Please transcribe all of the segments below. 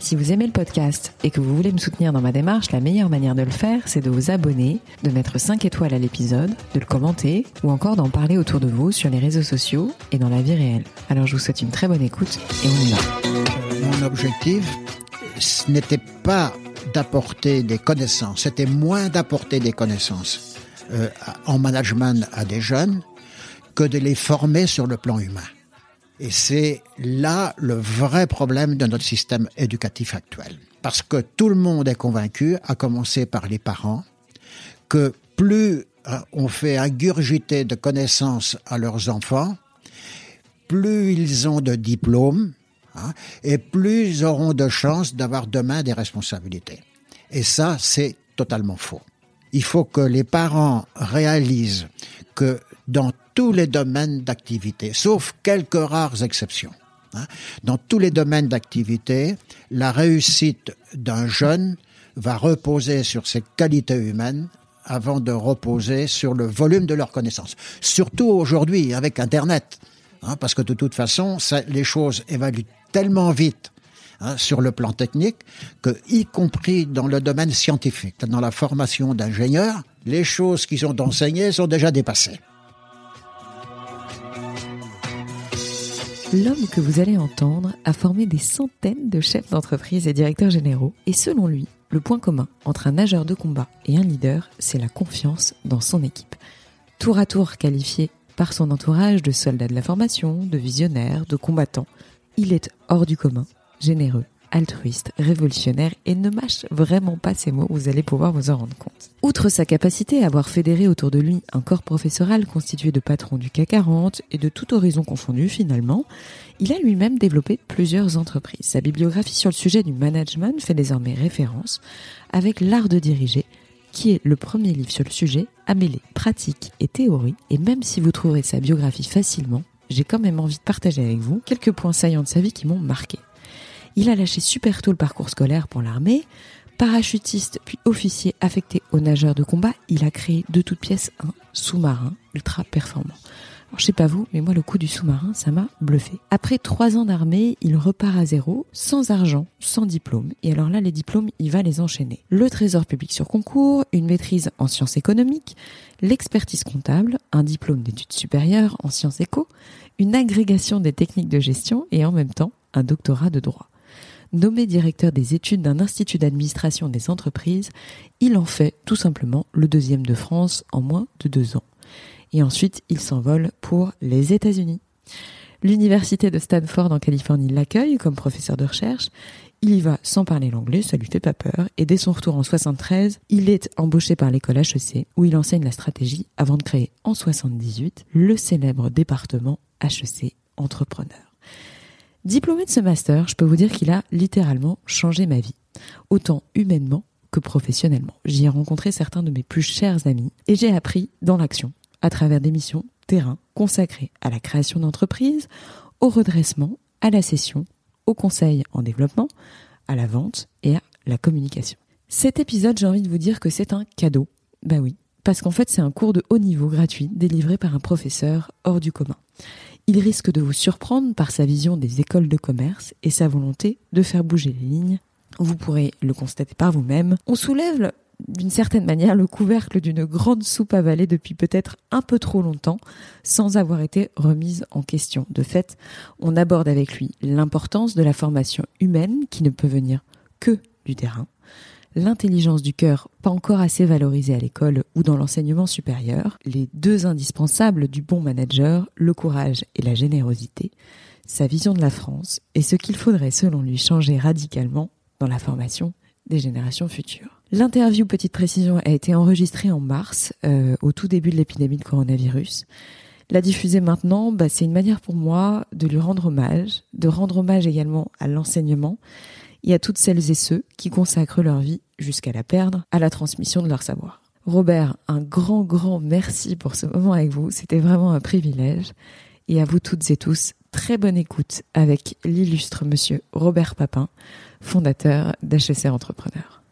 Si vous aimez le podcast et que vous voulez me soutenir dans ma démarche, la meilleure manière de le faire, c'est de vous abonner, de mettre 5 étoiles à l'épisode, de le commenter ou encore d'en parler autour de vous sur les réseaux sociaux et dans la vie réelle. Alors je vous souhaite une très bonne écoute et on y va. Mon objectif, ce n'était pas d'apporter des connaissances, c'était moins d'apporter des connaissances euh, en management à des jeunes que de les former sur le plan humain. Et c'est là le vrai problème de notre système éducatif actuel. Parce que tout le monde est convaincu, à commencer par les parents, que plus euh, on fait ingurgiter de connaissances à leurs enfants, plus ils ont de diplômes, hein, et plus ils auront de chances d'avoir demain des responsabilités. Et ça, c'est totalement faux. Il faut que les parents réalisent que dans tous les domaines d'activité, sauf quelques rares exceptions. Hein. Dans tous les domaines d'activité, la réussite d'un jeune va reposer sur ses qualités humaines avant de reposer sur le volume de leurs connaissances. Surtout aujourd'hui avec Internet, hein, parce que de toute façon, ça, les choses évaluent tellement vite hein, sur le plan technique que, y compris dans le domaine scientifique, dans la formation d'ingénieurs, les choses qui sont enseignées sont déjà dépassées. L'homme que vous allez entendre a formé des centaines de chefs d'entreprise et directeurs généraux et selon lui, le point commun entre un nageur de combat et un leader, c'est la confiance dans son équipe. Tour à tour qualifié par son entourage de soldats de la formation, de visionnaires, de combattants, il est hors du commun, généreux, altruiste, révolutionnaire et ne mâche vraiment pas ses mots, vous allez pouvoir vous en rendre compte. Outre sa capacité à avoir fédéré autour de lui un corps professoral constitué de patrons du CAC 40 et de tout horizon confondu finalement, il a lui-même développé plusieurs entreprises. Sa bibliographie sur le sujet du management fait désormais référence avec L'art de diriger, qui est le premier livre sur le sujet à mêler pratique et théorie. Et même si vous trouverez sa biographie facilement, j'ai quand même envie de partager avec vous quelques points saillants de sa vie qui m'ont marqué. Il a lâché super tôt le parcours scolaire pour l'armée. Parachutiste puis officier affecté aux nageurs de combat, il a créé de toutes pièces un sous-marin ultra performant. Alors, je sais pas vous, mais moi, le coup du sous-marin, ça m'a bluffé. Après trois ans d'armée, il repart à zéro, sans argent, sans diplôme. Et alors là, les diplômes, il va les enchaîner. Le trésor public sur concours, une maîtrise en sciences économiques, l'expertise comptable, un diplôme d'études supérieures en sciences éco, une agrégation des techniques de gestion et en même temps, un doctorat de droit. Nommé directeur des études d'un institut d'administration des entreprises, il en fait tout simplement le deuxième de France en moins de deux ans. Et ensuite, il s'envole pour les États-Unis. L'université de Stanford en Californie l'accueille comme professeur de recherche. Il y va sans parler l'anglais, ça lui fait pas peur. Et dès son retour en 73, il est embauché par l'école HEC où il enseigne la stratégie avant de créer en 78 le célèbre département HEC Entrepreneur. Diplômé de ce master, je peux vous dire qu'il a littéralement changé ma vie, autant humainement que professionnellement. J'y ai rencontré certains de mes plus chers amis et j'ai appris dans l'action, à travers des missions terrain consacrées à la création d'entreprises, au redressement, à la session, au conseil en développement, à la vente et à la communication. Cet épisode, j'ai envie de vous dire que c'est un cadeau. Bah oui, parce qu'en fait c'est un cours de haut niveau gratuit délivré par un professeur hors du commun. Il risque de vous surprendre par sa vision des écoles de commerce et sa volonté de faire bouger les lignes. Vous pourrez le constater par vous-même. On soulève d'une certaine manière le couvercle d'une grande soupe avalée depuis peut-être un peu trop longtemps sans avoir été remise en question. De fait, on aborde avec lui l'importance de la formation humaine qui ne peut venir que du terrain, l'intelligence du cœur, pas encore assez valorisée à l'école ou dans l'enseignement supérieur, les deux indispensables du bon manager, le courage et la générosité, sa vision de la France et ce qu'il faudrait selon lui changer radicalement dans la formation des générations futures. L'interview, petite précision, a été enregistrée en mars, euh, au tout début de l'épidémie de coronavirus. La diffuser maintenant, bah, c'est une manière pour moi de lui rendre hommage, de rendre hommage également à l'enseignement et à toutes celles et ceux qui consacrent leur vie, jusqu'à la perdre, à la transmission de leur savoir. Robert, un grand, grand merci pour ce moment avec vous. C'était vraiment un privilège. et à vous toutes et tous, très bonne écoute avec l'illustre monsieur Robert Papin, fondateur d'HEC Entrepreneur.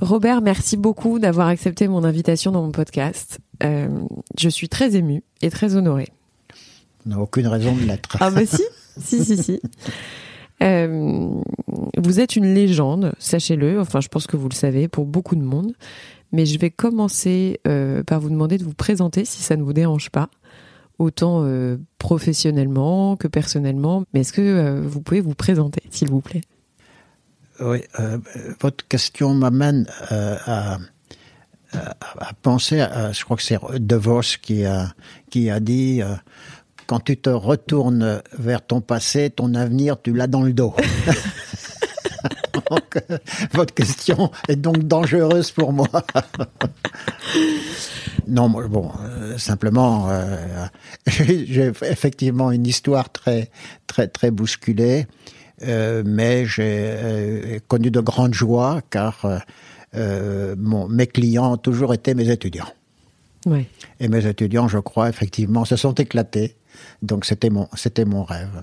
Robert, merci beaucoup d'avoir accepté mon invitation dans mon podcast. Euh, je suis très émue et très honorée. On n'a aucune raison de l'être. Ah bah si, si, si, si. Euh, vous êtes une légende, sachez-le. Enfin, je pense que vous le savez pour beaucoup de monde. Mais je vais commencer euh, par vous demander de vous présenter, si ça ne vous dérange pas, autant euh, professionnellement que personnellement. Mais est-ce que vous pouvez vous présenter, s'il vous plaît? Oui, votre question m'amène à, penser, je crois que c'est De Vos qui a, qui a dit quand tu te retournes vers ton passé, ton avenir, tu l'as dans le dos. donc, votre question est donc dangereuse pour moi. non, bon, euh, simplement, euh, j'ai effectivement une histoire très, très, très bousculée, euh, mais j'ai connu de grandes joies car mon, mes clients ont toujours été mes étudiants. Et mes étudiants, je crois, effectivement, se sont éclatés. Donc c'était mon, c'était mon rêve.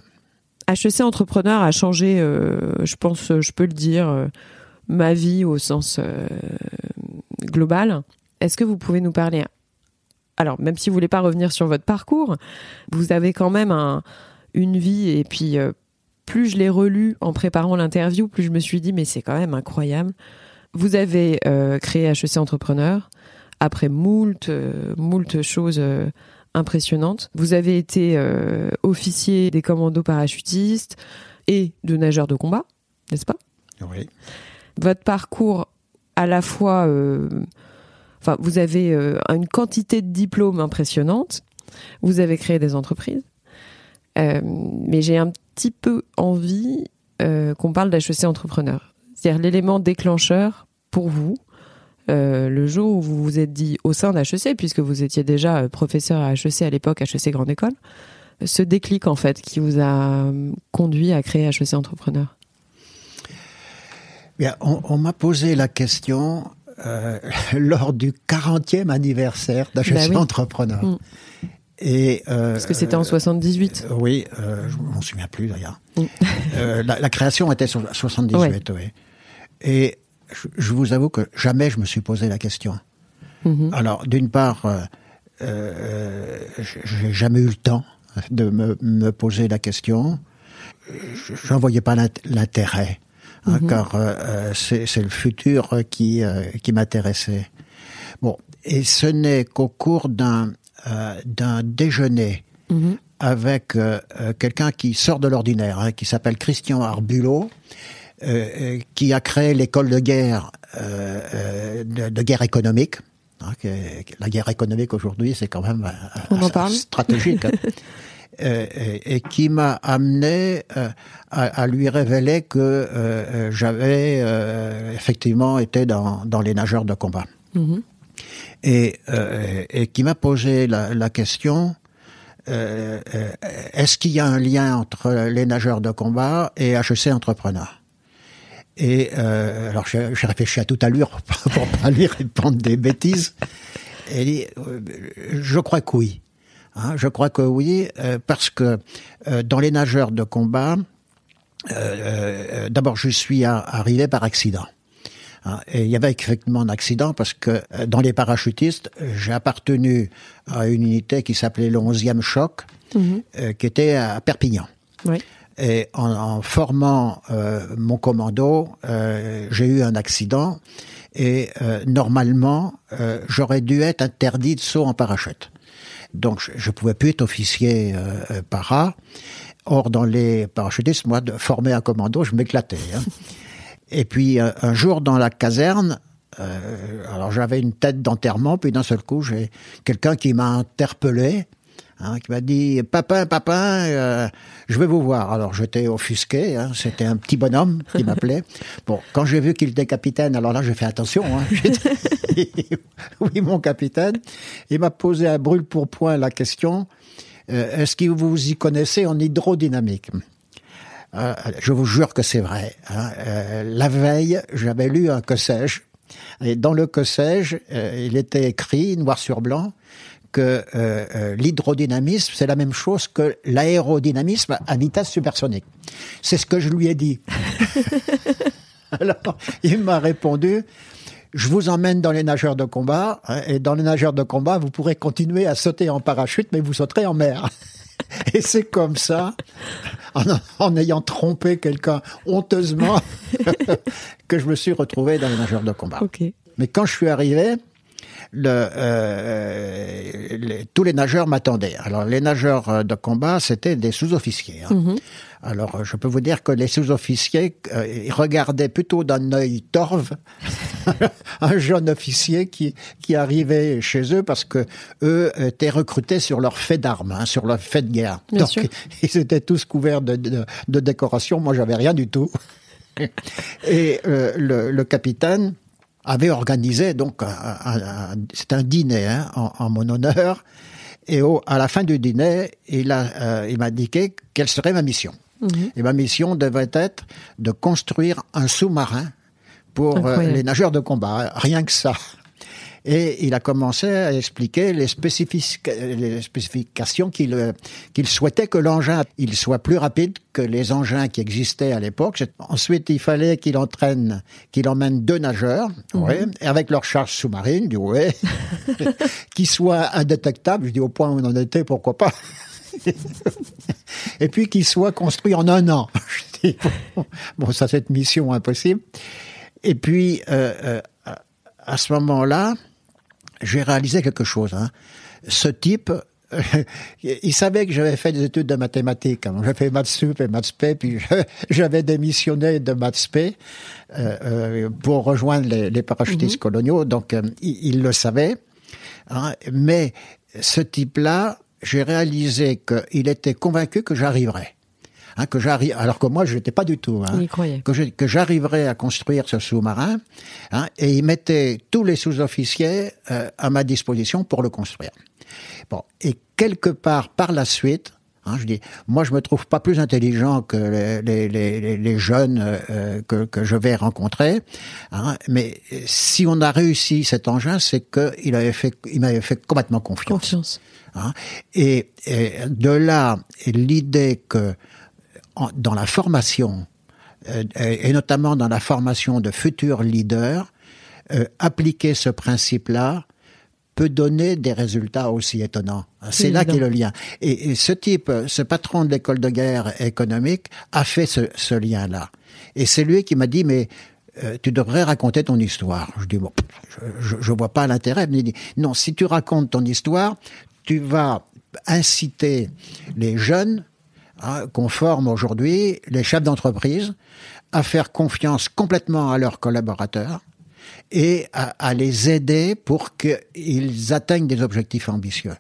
HEC Entrepreneur a changé, euh, je pense, je peux le dire, euh, ma vie au sens euh, global. Est-ce que vous pouvez nous parler Alors, même si vous voulez pas revenir sur votre parcours, vous avez quand même un, une vie et puis plus je l'ai relu en préparant l'interview, plus je me suis dit mais c'est quand même incroyable. Vous avez créé HEC Entrepreneur après moult, moult choses impressionnantes. Vous avez été euh, officier des commandos parachutistes et de nageur de combat, n'est-ce pas? Oui. Votre parcours à la fois, euh, enfin, vous avez euh, une quantité de diplômes impressionnante. Vous avez créé des entreprises, mais j'ai un petit peu envie qu'on parle d'HEC Entrepreneur. C'est-à-dire l'élément déclencheur pour vous, euh, le jour où vous vous êtes dit au sein d'HEC, puisque vous étiez déjà euh, professeur à HEC à l'époque, HEC Grande École, ce déclic en fait qui vous a euh, conduit à créer HEC Entrepreneur? Bien, on, on m'a posé la question euh, lors du 40e anniversaire d'HEC Bah oui. Entrepreneur. Mm. Et, euh, Parce que c'était en 78. euh, oui, euh, je m'en souviens plus d'ailleurs. Mm. La, la création était sur 78, oui. Et je, je vous avoue que jamais je me suis posé la question. Mhm. Alors, d'une part, euh, euh, j'ai jamais eu le temps de me, me poser la question. Je- J'en voyais pas l'int- l'intérêt, hein, car euh, euh, c'est le futur qui, euh, qui m'intéressait. Bon, et ce n'est qu'au cours d'un d'un déjeuner Mhm. avec quelqu'un qui sort de l'ordinaire, hein, qui s'appelle Christian Arbulot, euh, euh, qui a créé l'école de guerre euh, euh, de, de guerre économique. hein, que- la guerre économique aujourd'hui, c'est quand même euh, On en parle. stratégique. hein. Et, et qui m'a amené euh, à, à lui révéler que euh, j'avais euh, effectivement été dans, dans les nageurs de combat. Mhm. Et, euh, et qui m'a posé la, la question est-ce qu'il y a un lien entre les nageurs de combat et HEC Entrepreneur? Et euh, alors j'ai réfléchi à toute allure pour pas lui répondre des bêtises. Et il dit, euh, je crois que oui. Hein, je crois que oui, euh, parce que euh, dans les nageurs de combat, euh, euh, d'abord je suis arrivé par accident. Hein, Et il y avait effectivement un accident parce que dans les parachutistes, j'ai appartenu à une unité qui s'appelait le 11e choc, Mhm. euh, qui était à Perpignan. Oui. Et en, en formant euh, mon commando, euh, j'ai eu un accident et euh, normalement, j'aurais dû être interdit de saut en parachute. Donc, je, je pouvais plus être officier euh, para. Or, dans les parachutistes, moi, de former un commando, je m'éclatais. hein. Et puis, un jour, dans la caserne, euh, alors j'avais une tête d'enterrement, puis d'un seul coup, j'ai quelqu'un qui m'a interpellé, hein, qui m'a dit Papin, papin, euh, je vais vous voir. Alors j'étais offusqué, hein, c'était un petit bonhomme qui m'appelait. Bon, quand j'ai vu qu'il était capitaine, alors là j'ai fait attention. Hein, oui, mon capitaine. Il m'a posé à brûle pour point la question euh, Est-ce que vous y connaissez en hydrodynamique? Euh, je vous jure que c'est vrai. hein. Euh, la veille, j'avais lu un que sais-je, et dans le que sais-je, euh, il était écrit noir sur blanc que euh, euh, l'hydrodynamisme, c'est la même chose que l'aérodynamisme à vitesse supersonique. C'est ce que je lui ai dit. Alors, il m'a répondu, je vous emmène dans les nageurs de combat, hein, et dans les nageurs de combat, vous pourrez continuer à sauter en parachute, mais vous sauterez en mer. Et c'est comme ça, en, ayant trompé quelqu'un honteusement, que je me suis retrouvé dans les nageurs de combat. Mais quand je suis arrivé, le, euh, tous les nageurs m'attendaient. Alors les nageurs euh, de combat, c'était des sous-officiers. Hein. Mhm. Alors je peux vous dire que les sous-officiers euh, regardaient plutôt d'un œil torve un jeune officier qui, qui arrivait chez eux parce que eux étaient recrutés sur leur fait d'armes, hein, sur leur fait de guerre. Donc ils étaient tous couverts de, de, de décorations. Moi j'avais rien du tout. Et le, le capitaine avait organisé donc un, c'est un dîner hein, en, mon honneur. Et au, à la fin du dîner, il a euh, il m'a indiqué quelle serait ma mission. Mhm. Et ma mission devait être de construire un sous-marin pour euh, les nageurs de combat, rien que ça et il a commencé à expliquer les, les spécifications qu'il qu'il souhaitait que l'engin il soit plus rapide que les engins qui existaient à l'époque. Ensuite, il fallait qu'il entraîne, qu'il emmène deux nageurs, mhm. avec leur charge sous-marine, du ouais, qui soit indétectable. Je dis au point où on en était, pourquoi pas? et puis qu'il soit construit en un an. Je dis, bon, ça c'est une mission impossible. Et puis, euh, euh, à ce moment-là, j'ai réalisé quelque chose. Hein. Ce type, il savait que j'avais fait des études de mathématiques. Hein. J'ai fait maths sup et maths p, puis j'avais démissionné de maths p euh, euh, pour rejoindre les, parachutistes mhm. coloniaux. Donc, euh, il, le savait. Hein. Mais ce type-là, j'ai réalisé qu'il était convaincu que j'arriverais. Hein, que j'arrive, alors que moi je n'étais pas du tout, hein, que, que j'arriverais à construire ce sous-marin, hein, et il mettait tous les sous-officiers euh, à ma disposition pour le construire. Bon, et quelque part par la suite, Hein, je dis, moi, je me trouve pas plus intelligent que les, les, les, jeunes euh, que, que, je vais rencontrer. Hein, mais si on a réussi cet engin, c'est qu'il avait fait, il m'avait fait complètement confiance. confiance. Hein, et, et, de là, l'idée que dans la formation, euh, et notamment dans la formation de futurs leaders, euh, appliquer ce principe-là peut donner des résultats aussi étonnants. C'est là qu'est le lien. Et, ce type, ce patron de l'école de guerre économique, a fait ce, lien-là. Et c'est lui qui m'a dit, mais euh, tu devrais raconter ton histoire. Je dis, bon, je, je vois pas l'intérêt. Mais il dit, non, si tu racontes ton histoire, tu vas inciter les jeunes Hein, qu'on forme aujourd'hui les chefs d'entreprise à faire confiance complètement à leurs collaborateurs et à, les aider pour qu'ils atteignent des objectifs ambitieux.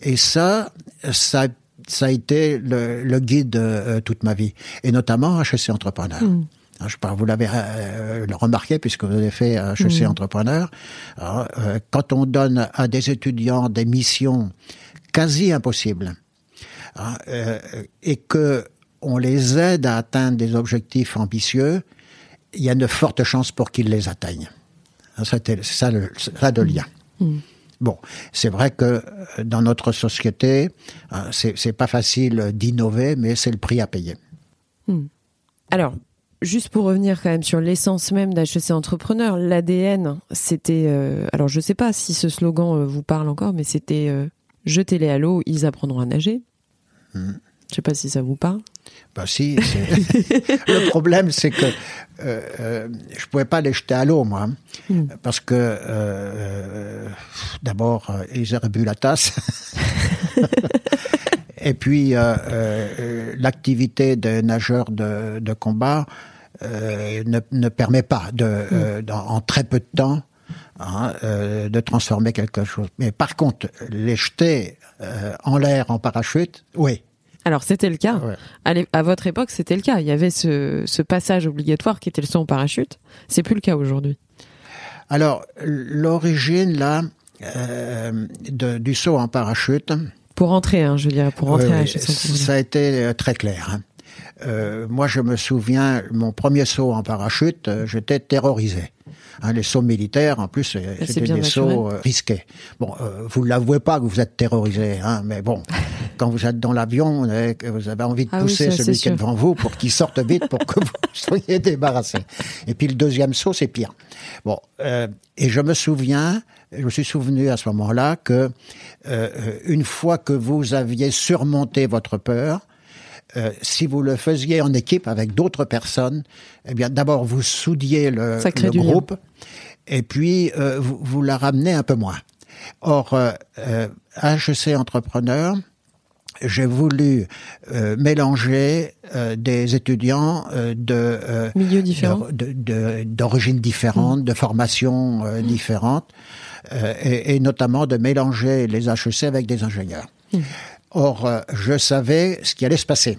Et ça, ça, ça a été le, guide euh, toute ma vie, et notamment HEC Entrepreneur. Mm. Hein, je vous l'avez euh, remarqué puisque vous avez fait HEC mm. Entrepreneur. Euh, quand on donne à des étudiants des missions quasi impossibles, Hein, euh, et que on les aide à atteindre des objectifs ambitieux, il y a de fortes chances pour qu'ils les atteignent. Hein, c'est ça, le, ça de lien. Mm. Bon, c'est vrai que euh, dans notre société, hein, c'est pas facile d'innover, mais c'est le prix à payer. Mm. Alors, juste pour revenir quand même sur l'essence même d'HEC Entrepreneur, l'ADN, c'était. Euh, alors, je sais pas si ce slogan vous parle encore, mais c'était jetez-les à l'eau, ils apprendront à nager. Je Je sais pas si ça vous parle. Bah si. le problème, c'est que euh, euh, je pouvais pas les jeter à l'eau, moi, hein. hmm. parce que euh, d'abord ils auraient bu la tasse. Et puis l'activité de nageur de, combat ne, permet pas de, hmm. en très peu de temps hein, de transformer quelque chose. Mais par contre, les jeter euh, en l'air en parachute, oui. Alors c'était le cas. À, votre époque, c'était le cas. Il y avait ce, passage obligatoire qui était le saut en parachute. C'est plus le cas aujourd'hui. Alors l'origine là euh, du saut en parachute. Pour entrer, hein, je dirais, pour entrer. à ça a été euh, très clair. Hein. moi, je me souviens, mon premier saut en parachute, j'étais terrorisé. Hein, les sauts militaires, en plus, c'était des sauts risqués. Bon, vous l'avouez pas que vous êtes terrorisé, hein, mais bon, quand vous êtes dans l'avion, vous avez envie de ah pousser celui qui est devant vous pour qu'il sorte vite pour que vous soyez débarrassé. Et puis le deuxième saut, c'est pire. Bon, et je me souviens, je me suis souvenu à ce moment-là que une fois que vous aviez surmonté votre peur, euh, si vous le faisiez en équipe avec d'autres personnes, eh bien, d'abord vous soudiez le, le groupe, et puis euh, vous, vous, la ramenez un peu moins. Or, euh, HEC euh, Entrepreneur, j'ai voulu mélanger des étudiants de milieux différents, d'origines différentes, de formations mmh. différentes, et, et, notamment de mélanger les HEC avec des ingénieurs. Mmh. Or, euh, je savais ce qui allait se passer.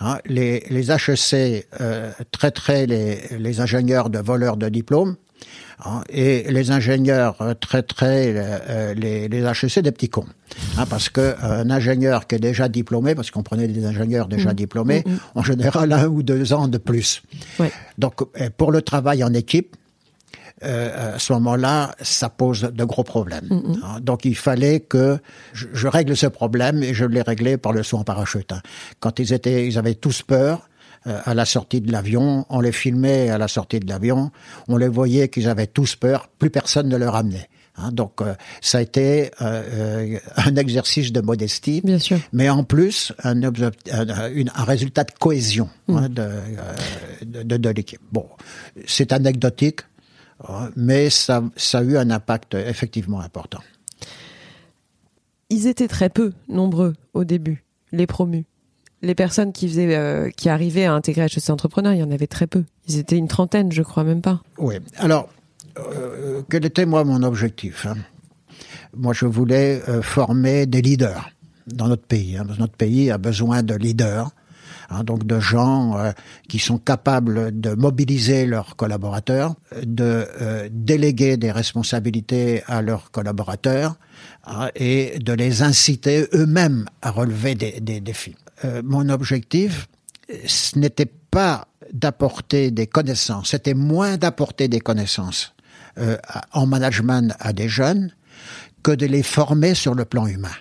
Hein, les, les, HEC euh, traiteraient les, les, ingénieurs de voleurs de diplômes hein, et les ingénieurs euh, traiteraient euh, les, les, HEC des petits cons. Hein, parce que un ingénieur qui est déjà diplômé, parce qu'on prenait des ingénieurs déjà mmh. diplômés, mmh, mmh. en général un ou deux ans de plus. Ouais. Donc pour le travail en équipe, euh, à ce moment-là, ça pose de gros problèmes. Mm. Hein, donc il fallait que je, règle ce problème et je l'ai réglé par le saut en parachute. Hein. Quand ils étaient, ils avaient tous peur euh, à la sortie de l'avion, on les filmait à la sortie de l'avion, on les voyait qu'ils avaient tous peur, plus personne ne leur amenait. Hein, donc euh, ça a été un exercice de modestie, Bien sûr. mais en plus un, un, un résultat de cohésion mm. de, de, de l'équipe. Bon, c'est anecdotique, mais ça, ça a eu un impact effectivement important. Ils étaient très peu nombreux au début, les promus. Les personnes qui faisaient, euh, qui arrivaient à intégrer HEC Entrepreneur, il y en avait très peu. Ils étaient une trentaine, je crois, même pas. Oui. Alors, euh, quel était moi mon objectif hein? Moi, je voulais euh, former des leaders dans notre pays. Hein. Notre pays a besoin de leaders Hein, donc de gens euh, qui sont capables de mobiliser leurs collaborateurs, de euh, déléguer des responsabilités à leurs collaborateurs hein, et de les inciter eux-mêmes à relever des, des défis. Euh, mon objectif, ce n'était pas d'apporter des connaissances, c'était moins d'apporter des connaissances en management à des jeunes que de les former sur le plan humain.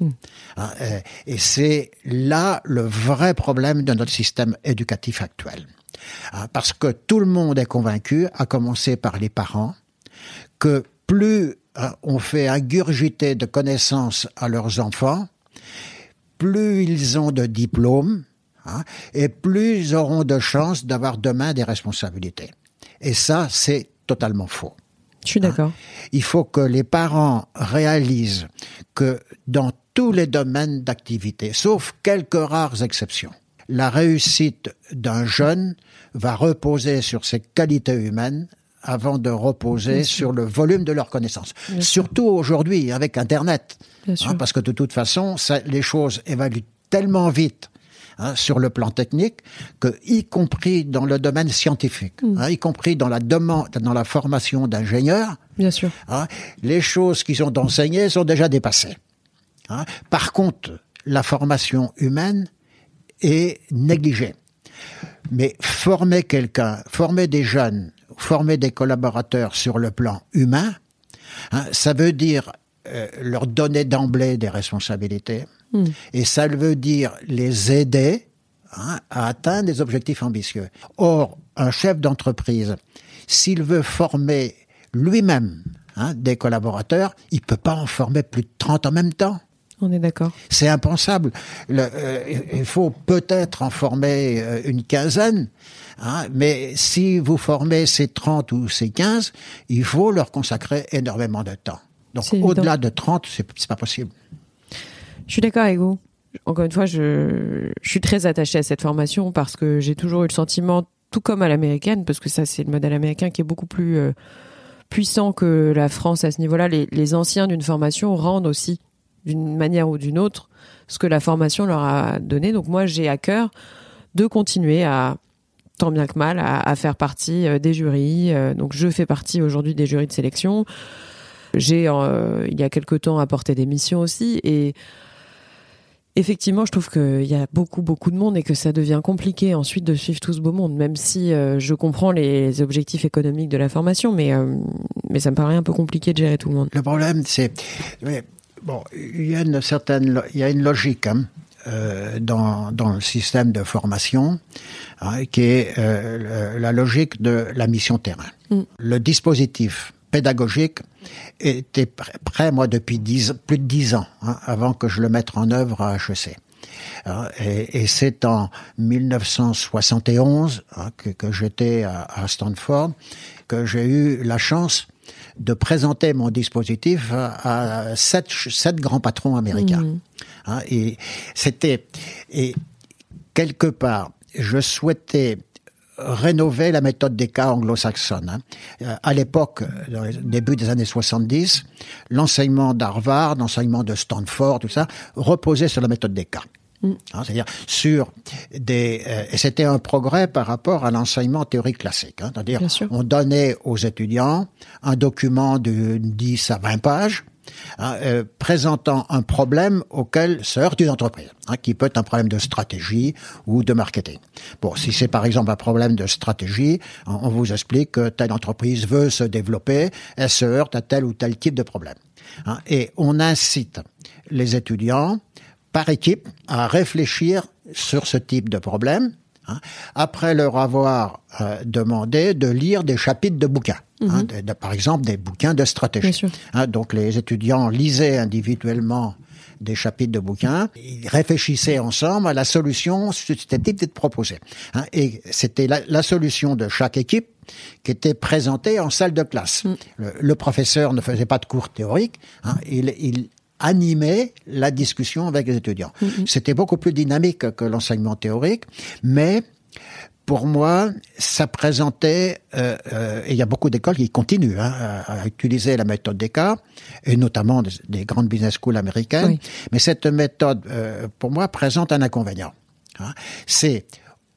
Hmm. Hein, euh, et c'est là le vrai problème de notre système éducatif actuel. Hein, parce que tout le monde est convaincu, à commencer par les parents, que plus hein, on fait ingurgiter de connaissances à leurs enfants, plus ils ont de diplômes, et plus ils auront de chances d'avoir demain des responsabilités. Et ça, c'est totalement faux. Je suis d'accord. Il faut que les parents réalisent que dans tous les domaines d'activité, sauf quelques rares exceptions. La réussite d'un jeune va reposer sur ses qualités humaines avant de reposer sur le volume de leurs connaissances. Surtout aujourd'hui avec Internet, hein, parce que de toute façon, ça, les choses évaluent tellement vite Hein, sur le plan technique, que y compris dans le domaine scientifique, mm. hein, y compris dans la demande, dans la formation d'ingénieurs, bien sûr, hein, les choses qui sont enseignées sont déjà dépassées. Hein. Par contre, la formation humaine est négligée. Mais former quelqu'un, former des jeunes, former des collaborateurs sur le plan humain, hein, ça veut dire euh, leur donner d'emblée des responsabilités, hmm. et ça veut dire les aider hein, à atteindre des objectifs ambitieux. Or, un chef d'entreprise, s'il veut former lui-même des collaborateurs, il peut pas en former plus de 30 en même temps. On est d'accord. C'est impensable. Euh, il faut peut-être en former euh, une quinzaine, hein, mais si vous formez ces 30 ou ces 15, il faut leur consacrer énormément de temps. Donc au-delà de 30, c'est pas possible. Je suis d'accord avec vous. Encore une fois, je, je suis très attachée à cette formation parce que j'ai toujours eu le sentiment, tout comme à l'américaine, parce que ça c'est le modèle américain qui est beaucoup plus euh, puissant que la France à ce niveau-là. Les, les anciens d'une formation rendent aussi d'une manière ou d'une autre ce que la formation leur a donné. Donc moi, j'ai à cœur de continuer à tant bien que mal à, faire partie euh, des jurys. Euh, donc je fais partie aujourd'hui des jurys de sélection. J'ai euh, il y a quelque temps apporté des missions aussi et effectivement, je trouve qu'il y a beaucoup, beaucoup de monde et que ça devient compliqué ensuite de suivre tout ce beau monde, même si je comprends les objectifs économiques de la formation, mais, mais ça me paraît un peu compliqué de gérer tout le monde. Le problème, c'est. Bon, il y a une certaine. Il y a une logique. Hein, euh, dans, dans le système de formation, hein, qui est euh, la logique de la mission terrain. Mm. Le dispositif pédagogique était prêt, moi, depuis plus de dix ans, hein, avant que je le mette en œuvre à HEC. Hein, et, et c'est en 1971 hein, que, que j'étais à, à, Stanford que j'ai eu la chance de présenter mon dispositif à, sept, sept, grands patrons américains. Mmh. Hein, et c'était et quelque part, je souhaitais rénover la méthode des cas anglo-saxonne. Hein. Euh, à l'époque, début des années 70, l'enseignement d'Harvard, l'enseignement de Stanford, tout ça, reposait sur la méthode des cas. Mm. Hein, c'est-à-dire sur des euh, et c'était un progrès par rapport à l'enseignement théorique classique. Hein, c'est-à-dire on donnait aux étudiants un document de 10 à 20 pages Hein, euh, présentant un problème auquel se heurte une entreprise, hein, qui peut être un problème de stratégie ou de marketing. Bon, si c'est par exemple un problème de stratégie, on vous explique que telle entreprise veut se développer, elle se heurte à tel ou tel type de problème. Hein, et on incite les étudiants par équipe à réfléchir sur ce type de problème Hein, après leur avoir euh, demandé de lire des chapitres de bouquins. Hein, mhm. par exemple, des bouquins de stratégie. Hein, donc les étudiants lisaient individuellement des chapitres de bouquins, ils réfléchissaient ensemble à la solution susceptible proposée. Hein, et c'était la, la, solution de chaque équipe qui était présentée en salle de classe. Mm. Le, le, professeur ne faisait pas de cours théoriques, il, il animer la discussion avec les étudiants. Mm-hmm. C'était beaucoup plus dynamique que l'enseignement théorique, mais pour moi, ça présentait, euh, euh, et il y a beaucoup d'écoles qui continuent hein, à, utiliser la méthode des cas, et notamment des, grandes business schools américaines, mais cette méthode, euh, pour moi, présente un inconvénient. Hein. C'est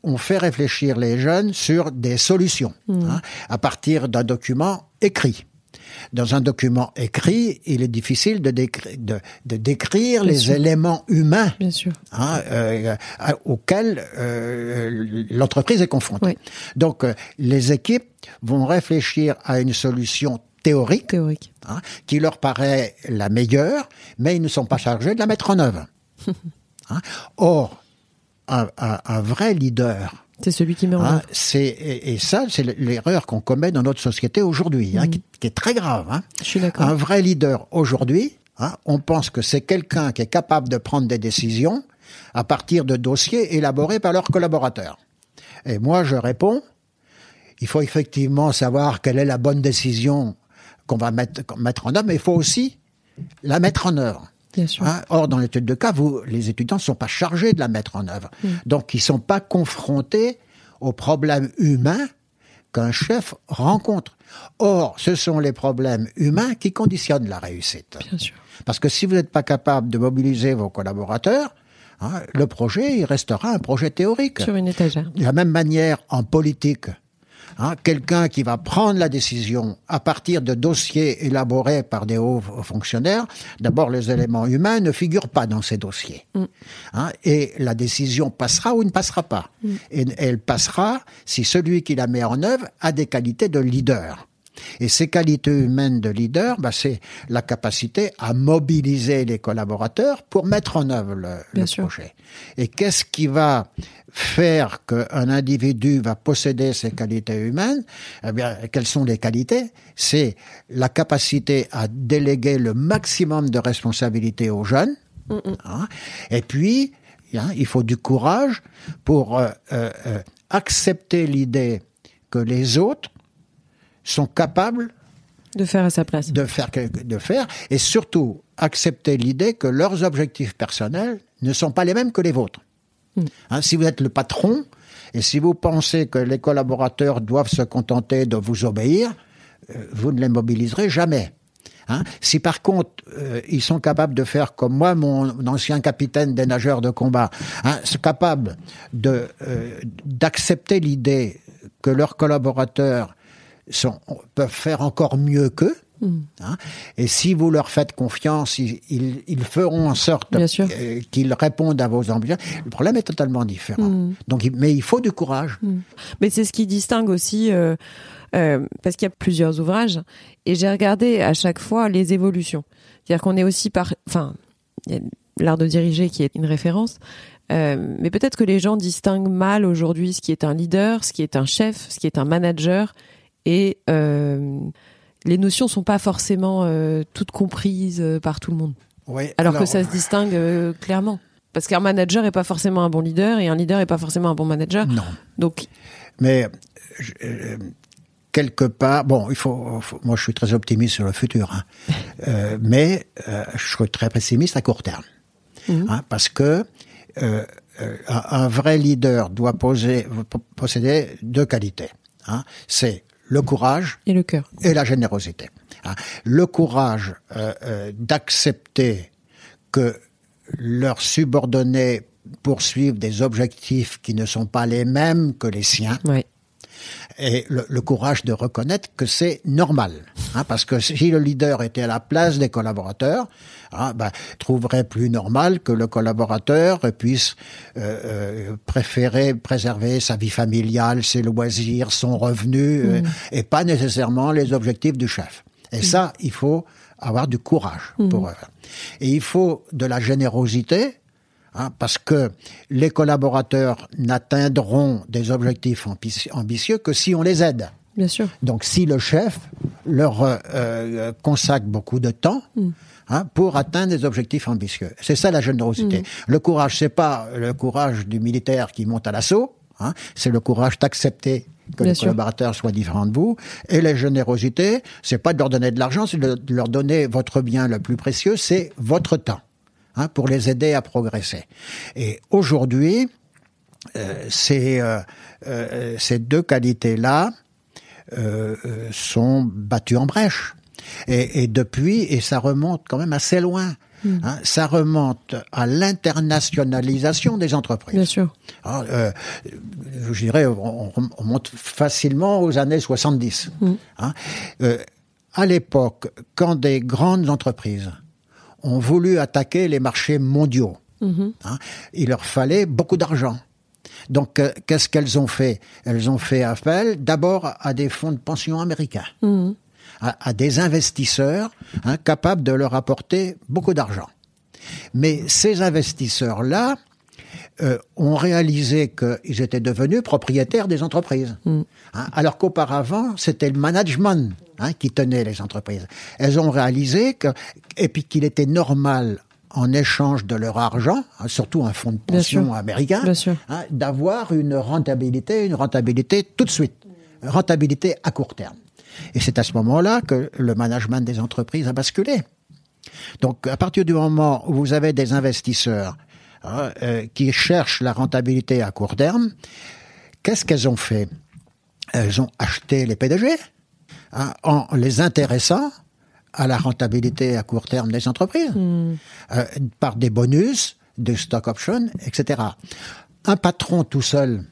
on fait réfléchir les jeunes sur des solutions mm. hein, à partir d'un document écrit dans un document écrit, il est difficile de, de, de décrire les éléments humains hein, euh, auxquels euh, l'entreprise est confrontée. Donc, euh, les équipes vont réfléchir à une solution théorique, théorique. Hein, qui leur paraît la meilleure, mais ils ne sont pas chargés de la mettre en œuvre. hein. Or, un, un, un vrai leader c'est celui qui met en ah, c'est et, ça, c'est l'erreur qu'on commet dans notre société aujourd'hui, hein, mm. qui, qui, est très grave. Hein. Je suis d'accord. Un vrai leader aujourd'hui, hein, on pense que c'est quelqu'un qui est capable de prendre des décisions à partir de dossiers élaborés par leurs collaborateurs. Et moi, je réponds, il faut effectivement savoir quelle est la bonne décision qu'on va mettre, mettre en œuvre, mais il faut aussi la mettre en œuvre. Hein, or, dans l'étude de cas, vous, les étudiants ne sont pas chargés de la mettre en œuvre. Mm. Donc, ils ne sont pas confrontés aux problèmes humains qu'un chef rencontre. Or, ce sont les problèmes humains qui conditionnent la réussite. Bien sûr. Parce que si vous n'êtes pas capable de mobiliser vos collaborateurs, hein, le projet, il restera un projet théorique. Sur une étagère. De la même manière, en politique, Hein, quelqu'un qui va prendre la décision à partir de dossiers élaborés par des hauts fonctionnaires, d'abord les éléments humains ne figurent pas dans ces dossiers. Mm. Hein, et la décision passera ou ne passera pas. Mm. Et elle passera si celui qui la met en œuvre a des qualités de leader. Et ces qualités humaines de leader, bah, c'est la capacité à mobiliser les collaborateurs pour mettre en œuvre le, projet. Et qu'est-ce qui va faire qu'un individu va posséder ces qualités humaines? Eh bien, quelles sont les qualités? C'est la capacité à déléguer le maximum de responsabilités aux jeunes. Hein, et puis, hein, il faut du courage pour euh, euh, euh, accepter l'idée que les autres sont capables de faire à sa place. De faire, de faire, et surtout accepter l'idée que leurs objectifs personnels ne sont pas les mêmes que les vôtres. Hmm. Hein, si vous êtes le patron, et si vous pensez que les collaborateurs doivent se contenter de vous obéir, euh, vous ne les mobiliserez jamais. Hein. si par contre euh, ils sont capables de faire comme moi, mon ancien capitaine des nageurs de combat, hein, capable de euh, d'accepter l'idée que leurs collaborateurs sont, peuvent faire encore mieux qu'eux, Hmm. Hein. Et si vous leur faites confiance, ils, ils, feront en sorte qu'ils répondent à vos ambitions. Le problème est totalement différent. Hmm. Donc, mais il faut du courage. Hmm. Mais c'est ce qui distingue aussi, euh, euh, parce qu'il y a plusieurs ouvrages, et j'ai regardé à chaque fois les évolutions. C'est-à-dire qu'on est aussi par, enfin, l'art de diriger qui est une référence, euh, mais peut-être que les gens distinguent mal aujourd'hui ce qui est un leader, ce qui est un chef, ce qui est un manager, et euh, les notions sont pas forcément euh, toutes comprises euh, par tout le monde. alors, que ça se distingue euh, clairement. Parce qu'un manager est pas forcément un bon leader et un leader est pas forcément un bon manager. Non. Donc. Mais quelque part, bon, il faut, moi je suis très optimiste sur le futur, hein. mais je suis très pessimiste à court terme, mhm. hein, parce que un, vrai leader doit poser, posséder deux qualités. Hein. C'est le courage et le cœur et la générosité. Hein. Le courage euh, euh, d'accepter que leurs subordonnés poursuivent des objectifs qui ne sont pas les mêmes que les siens. Oui et le, courage de reconnaître que c'est normal. Hein, parce que si le leader était à la place des collaborateurs, hein, ben, trouverait plus normal que le collaborateur puisse euh, euh préférer préserver sa vie familiale, ses loisirs, son revenu, euh, mm. et pas nécessairement les objectifs du chef. Et mm. ça, il faut avoir du courage mm. pour eux. Et il faut de la générosité Hein, parce que les collaborateurs n'atteindront des objectifs ambitieux que si on les aide. Bien sûr. Donc si le chef leur euh, consacre beaucoup de temps. Hein, pour atteindre des objectifs ambitieux, c'est ça la générosité. Mm. Le courage, c'est pas le courage du militaire qui monte à l'assaut, hein, c'est le courage d'accepter que les collaborateurs soient différents de vous. Et la générosité, c'est pas de leur donner de l'argent, c'est de leur donner votre bien le plus précieux, c'est votre temps. Hein, pour les aider à progresser. Et aujourd'hui, euh, ces, euh, euh, ces deux qualités-là sont battues en brèche. Et, et, depuis, et ça remonte quand même assez loin. Hmm. Hein, ça remonte à l'internationalisation des entreprises. Bien sûr. Alors, je dirais, on, on, monte facilement aux années 70. Hmm. Hein, à l'époque, quand des grandes entreprises ont voulu attaquer les marchés mondiaux. Mhm. Hein. Il leur fallait beaucoup d'argent. Donc, euh, qu'est-ce qu'elles ont fait? Elles ont fait appel d'abord à des fonds de pension américains, à, des investisseurs hein, capables de leur apporter beaucoup d'argent. Mais ces investisseurs-là euh, ont réalisé qu'ils étaient devenus propriétaires des entreprises. Mhm. Hein, alors qu'auparavant, c'était le management hein, qui tenait les entreprises. Elles ont réalisé que, et puis qu'il était normal en échange de leur argent, hein, surtout un fonds de pension américain, hein, d'avoir une rentabilité, une rentabilité tout de suite, une rentabilité à court terme. Et c'est à ce moment-là que le management des entreprises a basculé. Donc, à partir du moment où vous avez des investisseurs hein, euh, qui cherchent la rentabilité à court terme, qu'est-ce qu'elles ont fait? Elles ont acheté les PDG, Hein, en les intéressant à la rentabilité à court terme des entreprises, hmm. euh, par des bonus, des stock options, etc. Un patron tout seul,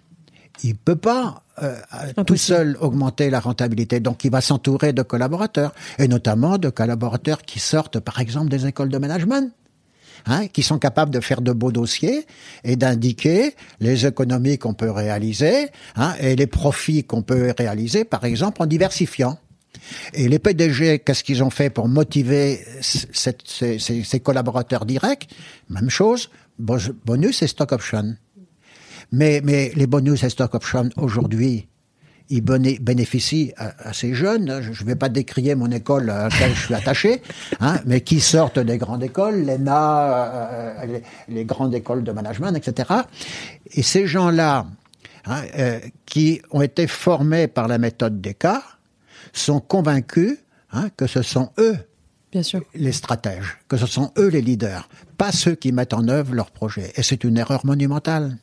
il peut pas euh, tout seul augmenter la rentabilité. Donc, il va s'entourer de collaborateurs, et notamment de collaborateurs qui sortent, par exemple, des écoles de management. Hein, qui sont capables de faire de beaux dossiers et d'indiquer les économies qu'on peut réaliser hein, et les profits qu'on peut réaliser, par exemple, en diversifiant. Et les PDG, qu'est-ce qu'ils ont fait pour motiver ces, collaborateurs directs? Même chose, bonus et stock option. Mais, mais les bonus et stock option aujourd'hui, ils bénéficient à, ces jeunes. Je ne vais pas décrier mon école à laquelle je suis attaché, hein, mais qui sortent des grandes écoles, l'ENA, euh, les, les, grandes écoles de management, etc. Et ces gens-là, hein, euh, qui ont été formés par la méthode des cas, sont convaincus hein, que ce sont eux Bien sûr. les stratèges, que ce sont eux les leaders, pas ceux qui mettent en œuvre leurs projets. Et c'est une erreur monumentale.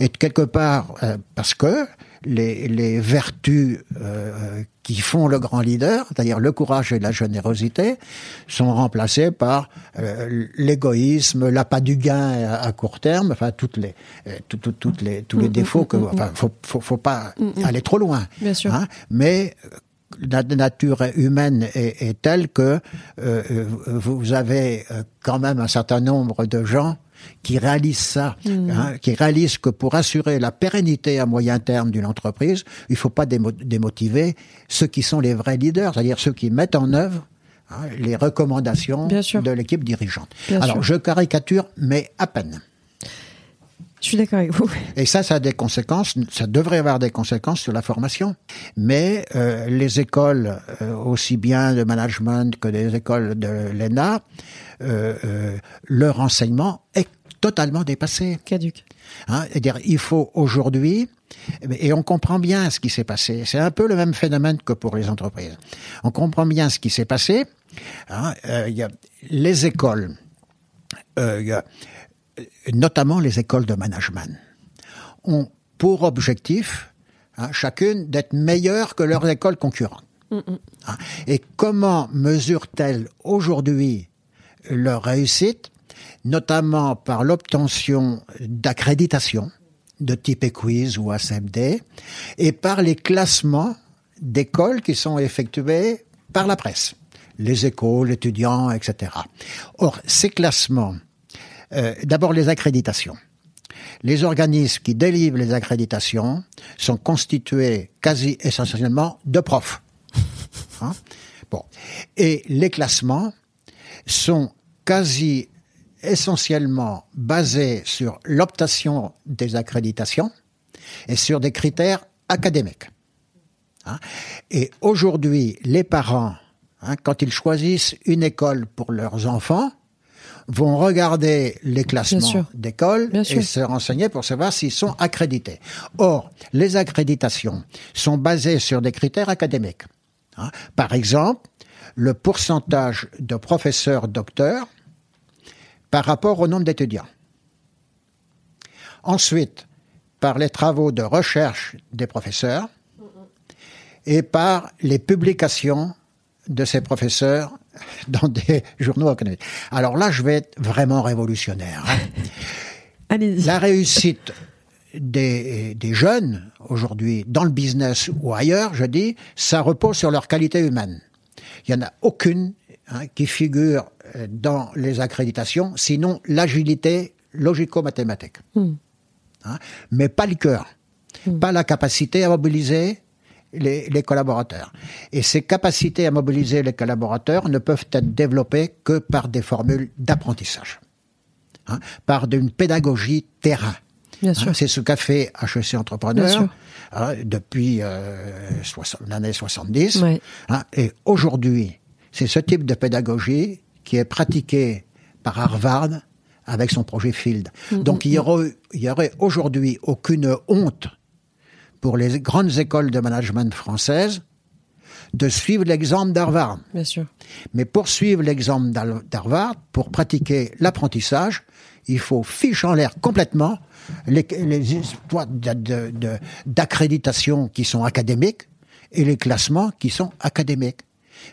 Et quelque part, euh, parce que les, les vertus euh, qui font le grand leader, c'est-à-dire le courage et la générosité, sont remplacées par euh, l'égoïsme, l'appât du gain à, court terme, enfin toutes les, toutes, toutes les tous les mm, mm, défauts que, mm, enfin, faut, faut, faut pas aller trop loin. Bien sûr. Hein, mais la nature humaine est, est telle que euh, vous avez euh, quand même un certain nombre de gens qui réalisent ça, Mm. hein, qui réalisent que pour assurer la pérennité à moyen terme d'une entreprise, il faut pas démo- démotiver ceux qui sont les vrais leaders, c'est-à-dire ceux qui mettent en œuvre hein, les recommandations de l'équipe dirigeante. Bien Alors, sûr. je caricature, mais à peine. Je suis d'accord avec vous. Et ça, ça a des conséquences, ça devrait avoir des conséquences sur la formation. Mais euh, les écoles, euh, aussi bien de management que des écoles de l'ENA, euh, leur enseignement est totalement dépassé. Caduc. Hein, C'est-à-dire, il faut aujourd'hui, et on comprend bien ce qui s'est passé. C'est un peu le même phénomène que pour les entreprises. On comprend bien ce qui s'est passé. Hein, euh, y a les écoles, euh, il y a, euh, notamment les écoles de management, ont pour objectif, hein, chacune, d'être meilleures que leurs écoles concurrentes. Hein, Et comment mesurent-elles aujourd'hui leur réussite, notamment par l'obtention d'accréditation de type EQUIZ ou ACMD, et par les classements d'écoles qui sont effectués par la presse, les écoles, étudiants, etc. Or, ces classements, euh, d'abord les accréditations. Les organismes qui délivrent les accréditations sont constitués quasi essentiellement de profs. Hein. Et les classements sont quasi essentiellement basés sur l'obtention des accréditations et sur des critères académiques. Hein. Et aujourd'hui, les parents, hein, quand ils choisissent une école pour leurs enfants, vont regarder les classements sûr. d'école Bien et sûr. se renseigner pour savoir s'ils sont accrédités. Or, les accréditations sont basées sur des critères académiques. hein. Par exemple, le pourcentage de professeurs docteurs par rapport au nombre d'étudiants. Ensuite, par les travaux de recherche des professeurs et par les publications de ces professeurs dans des journaux académiques. Alors là, je vais être vraiment révolutionnaire. hein. La réussite des, des jeunes aujourd'hui dans le business ou ailleurs, je dis, ça repose sur leur qualité humaine. Il n'y en a aucune hein, qui figure dans les accréditations, sinon l'agilité logico-mathématique. Hein, mais pas le cœur, pas la capacité à mobiliser les, les collaborateurs. Et ces capacités à mobiliser les collaborateurs ne peuvent être développées que par des formules d'apprentissage, hein, par d'une pédagogie terrain. Hein, c'est ce qu'a fait HEC Entrepreneur hein, depuis euh, l'année 70. Ouais. hein, et aujourd'hui, c'est ce type de pédagogie qui est pratiqué par Harvard avec son projet Field. Donc il y aurait, aujourd'hui aucune honte pour les grandes écoles de management françaises de suivre l'exemple d'Harvard. Bien sûr. Mais pour suivre l'exemple d'Harvard, pour pratiquer l'apprentissage, il faut ficher en l'air complètement les, les histoires d'accréditation qui sont académiques et les classements qui sont académiques.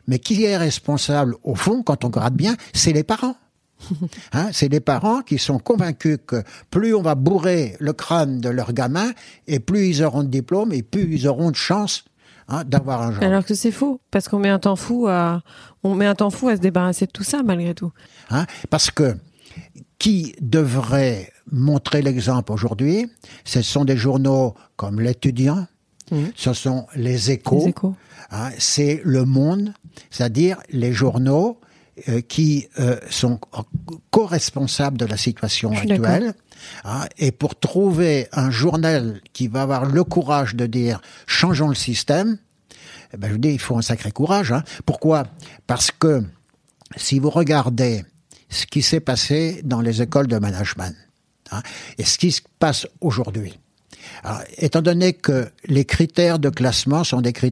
Mais qui est responsable, au fond, quand on regarde bien, c'est les parents. Hein, c'est les parents qui sont convaincus que plus on va bourrer le crâne de leurs gamins, et plus ils auront de diplômes, et plus ils auront de chance hein, d'avoir un genre. Alors que c'est faux, parce qu'on met un temps fou à, on met un temps fou à se débarrasser de tout ça malgré tout. Hein, parce que qui devrait montrer l'exemple aujourd'hui Ce sont des journaux comme L'Étudiant, ce sont les échos, Les Échos. Hein, c'est Le Monde, c'est-à-dire les journaux euh, qui euh, sont co-responsables de la situation actuelle. hein, et pour trouver un journal qui va avoir le courage de dire changeons le système, eh ben, je dis il faut un sacré courage. Hein. Pourquoi? Parce que si vous regardez ce qui s'est passé dans les écoles de management et ce qui se passe aujourd'hui, étant donné que les critères de classement sont des critères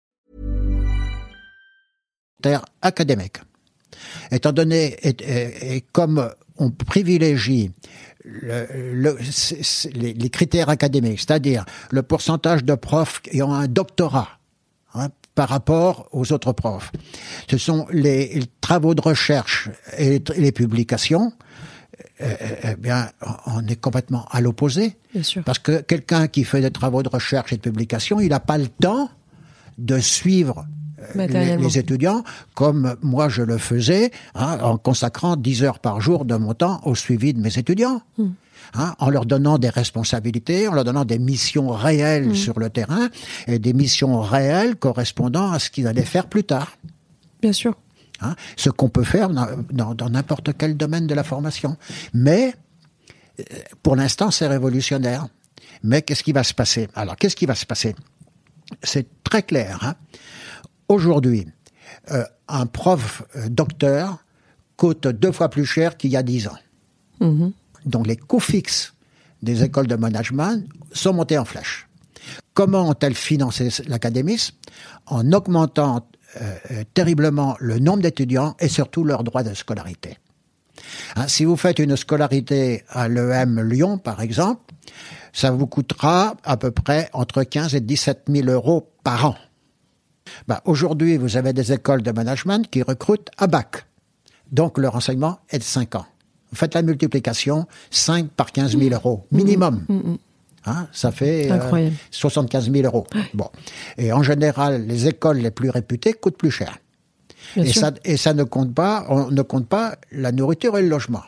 terre académique. Étant donné, et, et comme on privilégie le- le- les, les critères académiques, c'est-à-dire le pourcentage de profs qui ont un doctorat hein, par rapport aux autres profs. Ce sont les, les travaux de recherche et les, publications. euh, eh bien, on est complètement à l'opposé. Parce que quelqu'un qui fait des travaux de recherche et de publication, il n'a pas le temps de suivre euh, les, Matériellement. les étudiants comme moi je le faisais hein, en consacrant 10 heures par jour de mon temps au suivi de mes étudiants. Hein, en leur donnant des responsabilités, en leur donnant des missions réelles sur le terrain et des missions réelles correspondant à ce qu'ils allaient faire plus tard. Bien sûr. Hein, ce qu'on peut faire dans n'importe quel domaine de la formation. Mais euh, pour l'instant, c'est révolutionnaire. Mais qu'est-ce qui va se passer? Alors, qu'est-ce qui va se passer? C'est très clair. hein. Aujourd'hui, euh, un prof euh, docteur coûte deux fois plus cher qu'il y a dix ans. Donc, les coûts fixes des écoles de management sont montés en flèche. Comment ont-elles financé l'académisme En augmentant euh, terriblement le nombre d'étudiants et surtout leurs droits de scolarité. Hein, si vous faites une scolarité à l'EM Lyon, par exemple, ça vous coûtera à peu près entre 15 et 17 000 euros par an. Bah, Aujourd'hui, vous avez des écoles de management qui recrutent à bac. Donc, leur enseignement est de 5 ans. Vous faites la multiplication, 5 par 15 000 euros, minimum. Hein, ça fait euh, Incroyable. 75 000 euros. Bon. Et en général, les écoles les plus réputées coûtent plus cher. Bien Et sûr. ça, et ça ne compte pas, on ne compte pas la nourriture et le logement.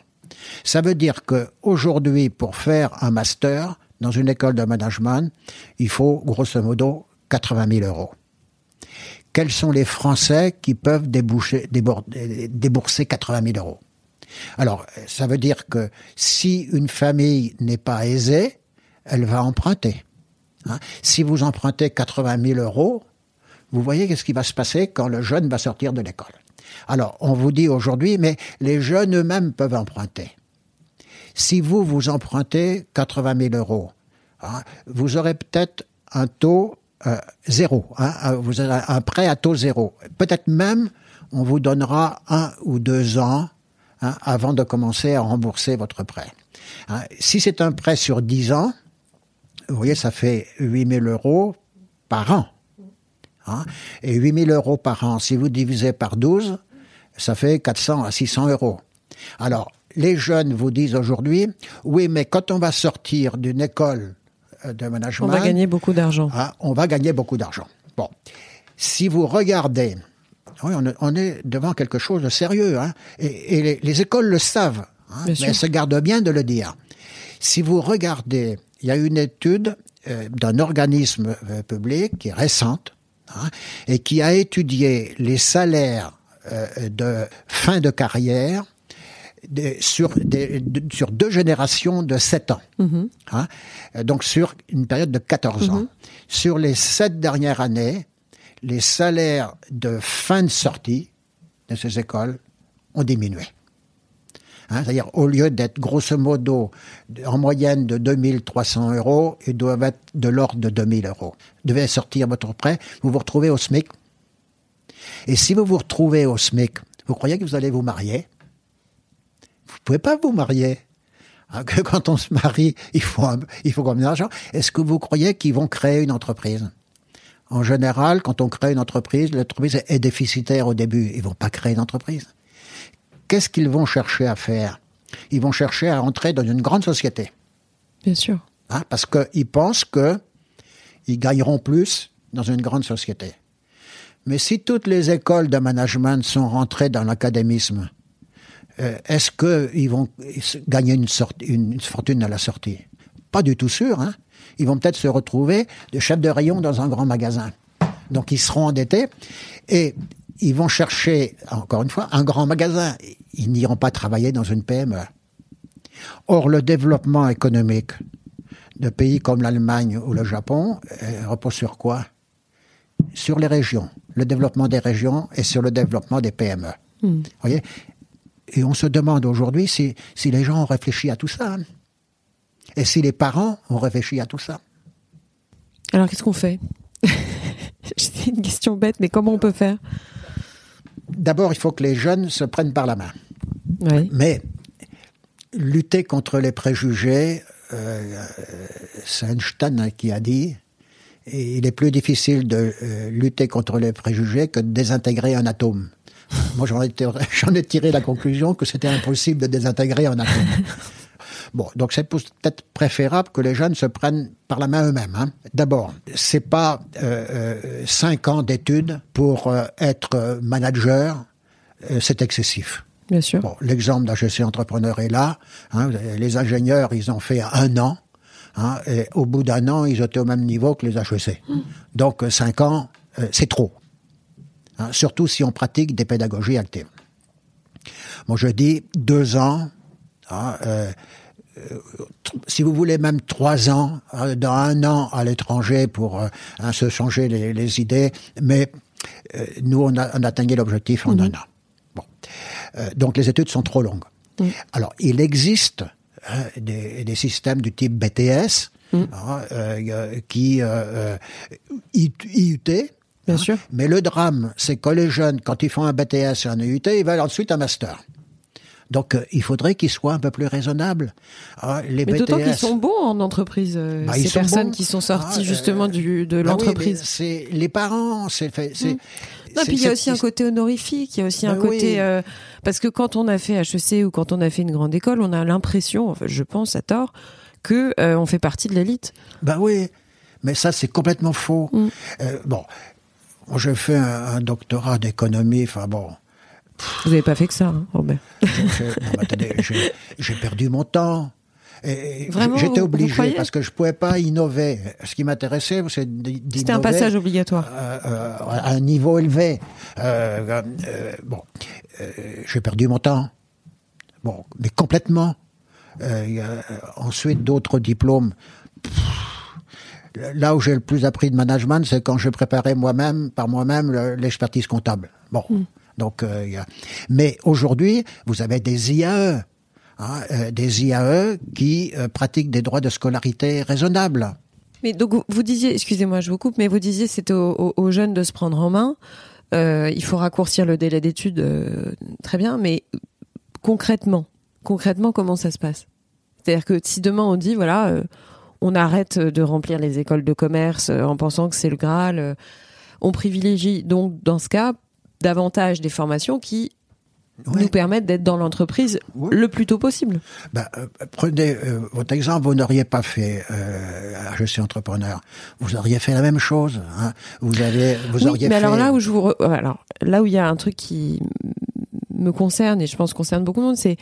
Ça veut dire que aujourd'hui, pour faire un master dans une école de management, il faut grosso modo 80 000 euros. Quels sont les Français qui peuvent débourser 80 000 euros? Alors, ça veut dire que si une famille n'est pas aisée, elle va emprunter. Hein. Si vous empruntez 80 000 euros, vous voyez qu'est-ce qui va se passer quand le jeune va sortir de l'école. Alors, on vous dit aujourd'hui, mais les jeunes eux-mêmes peuvent emprunter. Si vous, vous empruntez 80 000 euros, hein, vous aurez peut-être un taux euh, zéro. hein, vous aurez un prêt à taux zéro. Peut-être même, on vous donnera un ou deux ans hein, avant de commencer à rembourser votre prêt. Hein, si c'est un prêt sur 10 ans, vous voyez, ça fait 8 000 euros par an. Hein, et 8 000 euros par an, si vous divisez par 12, ça fait 400 à 600 euros. Alors, les jeunes vous disent aujourd'hui, oui, mais quand on va sortir d'une école de management, On va gagner beaucoup d'argent. ah, on va gagner beaucoup d'argent. Bon, si vous regardez, oui, on, est- devant quelque chose de sérieux, hein, et, et les, les écoles le savent, hein, mais sûr. elles se gardent bien de le dire. Si vous regardez, il y a une étude euh, d'un organisme euh, public qui est récente hein, et qui a étudié les salaires euh, de fin de carrière des- sur, des- de- sur deux générations de 7 ans. Hein, euh, donc sur une période de 14 ans. Sur les sept dernières années, les salaires de fin de sortie de ces écoles ont diminué. Hein, C'est-à-dire, au lieu d'être grosso modo en moyenne de 2300 euros, ils doivent être de l'ordre de 2000 euros. Vous devez sortir votre prêt, vous vous retrouvez au SMIC. Et si vous vous retrouvez au SMIC, vous croyez que vous allez vous marier? Pouvez pas vous marier. Hein, que quand on se marie, il faut, un- il faut combien d'argent Est-ce que vous croyez qu'ils vont créer une entreprise? En général, quand on crée une entreprise, l'entreprise est déficitaire au début. Ils vont pas créer une entreprise. Qu'est-ce qu'ils vont chercher à faire? Ils vont chercher à entrer dans une grande société. Bien sûr. Hein, parce qu'ils pensent que ils gagneront plus dans une grande société. Mais si toutes les écoles de management sont rentrées dans l'académisme, euh, est-ce qu'ils vont gagner une, fortune à la sortie? Pas du tout sûr. Hein ils vont peut-être se retrouver de chef de rayon dans un grand magasin. Donc ils seront endettés et ils vont chercher, encore une fois, un grand magasin. Ils n'iront pas travailler dans une PME. Or, le développement économique de pays comme l'Allemagne ou le Japon euh, repose sur quoi? Sur les régions, le développement des régions et sur le développement des PME. voyez? Et on se demande aujourd'hui si, si les gens ont réfléchi à tout ça. hein. Et si les parents ont réfléchi à tout ça Alors qu'est-ce qu'on fait? C'est une question bête, mais comment on peut faire? D'abord, il faut que les jeunes se prennent par la main. Oui. Mais lutter contre les préjugés, euh, c'est Einstein qui a dit, il est plus difficile de euh, lutter contre les préjugés que de désintégrer un atome. Moi, j'en ai, tiré- j'en ai tiré la conclusion que c'était impossible de désintégrer un atome. Bon, donc c'est peut-être préférable que les jeunes se prennent par la main eux-mêmes. Hein. D'abord, c'est pas euh, euh, cinq ans d'études pour euh, être manager, euh, c'est excessif. Bien sûr. Bon, l'exemple d'HEC Entrepreneur est là. hein. les ingénieurs, ils ont fait un an. hein, et au bout d'un an, ils étaient au même niveau que les HEC. Donc, euh, cinq ans, c'est trop. Hein, surtout si on pratique des pédagogies actives. Moi, je dis deux ans. hein, euh, euh, si vous voulez même trois ans, euh, dans un an à l'étranger pour euh, hein, se changer les, les idées, mais nous, on a, on a atteint l'objectif en un an. Bon. Donc les études sont trop longues. Alors, il existe hein, des, des systèmes du type BTS hein, euh, euh, qui euh, IUT. Bien hein, sûr. Mais le drame, c'est que les jeunes, quand ils font un BTS et un IUT, ils veulent ensuite un master. Donc, euh, il faudrait qu'ils soient un peu plus raisonnables. Hein, les Mais d'autant qu'ils sont bons en entreprise, euh, bah, ces personnes bons. qui sont sorties Ah, euh, justement du, de bah oui, l'entreprise. c'est les parents, c'est c'est- Non, puis il y a aussi un côté honorifique, il y a aussi un Ben côté oui. euh, parce que quand on a fait HEC ou quand on a fait une grande école, on a l'impression, enfin, je pense à tort, que euh, on fait partie de l'élite. Ben oui, mais ça c'est complètement faux. Mm. Euh, bon, j'ai fait un, un doctorat d'économie, enfin bon, Vous n'avez pas fait que ça, hein, Robert. j'ai- perdu mon temps. J'étais obligé parce que je pouvais pas innover. Ce qui m'intéressait, c'est d'innover. C'était un passage obligatoire. euh, euh, à un niveau élevé. Euh, bon, j'ai perdu mon temps. Bon, mais complètement. Ensuite, d'autres diplômes. Pff, Là où j'ai le plus appris de management, c'est quand je préparais moi-même, par moi-même, le- l'expertise comptable. Bon, donc, euh, y a- mais aujourd'hui, vous avez des IAE, hein, euh, des IAE qui euh, pratiquent des droits de scolarité raisonnables. Mais donc vous- disiez, excusez-moi, je vous coupe, mais vous disiez c'était aux, aux- jeunes de se prendre en main. Il faut raccourcir le délai d'études, très bien, mais concrètement, concrètement, comment ça se passe? C'est-à-dire que si demain on dit voilà, on arrête de remplir les écoles de commerce euh, en pensant que c'est le Graal, euh, on privilégie donc dans ce cas davantage des formations qui Ouais. nous permettent d'être dans l'entreprise Ouais. le plus tôt possible. Ben, euh, prenez euh, votre exemple, vous n'auriez pas fait euh, je suis entrepreneur, vous auriez fait la même chose. Hein. Vous avez, vous oui, auriez mais fait. alors là où je vous re- alors là où il y a un truc qui me concerne et je pense concerne beaucoup de monde, c'est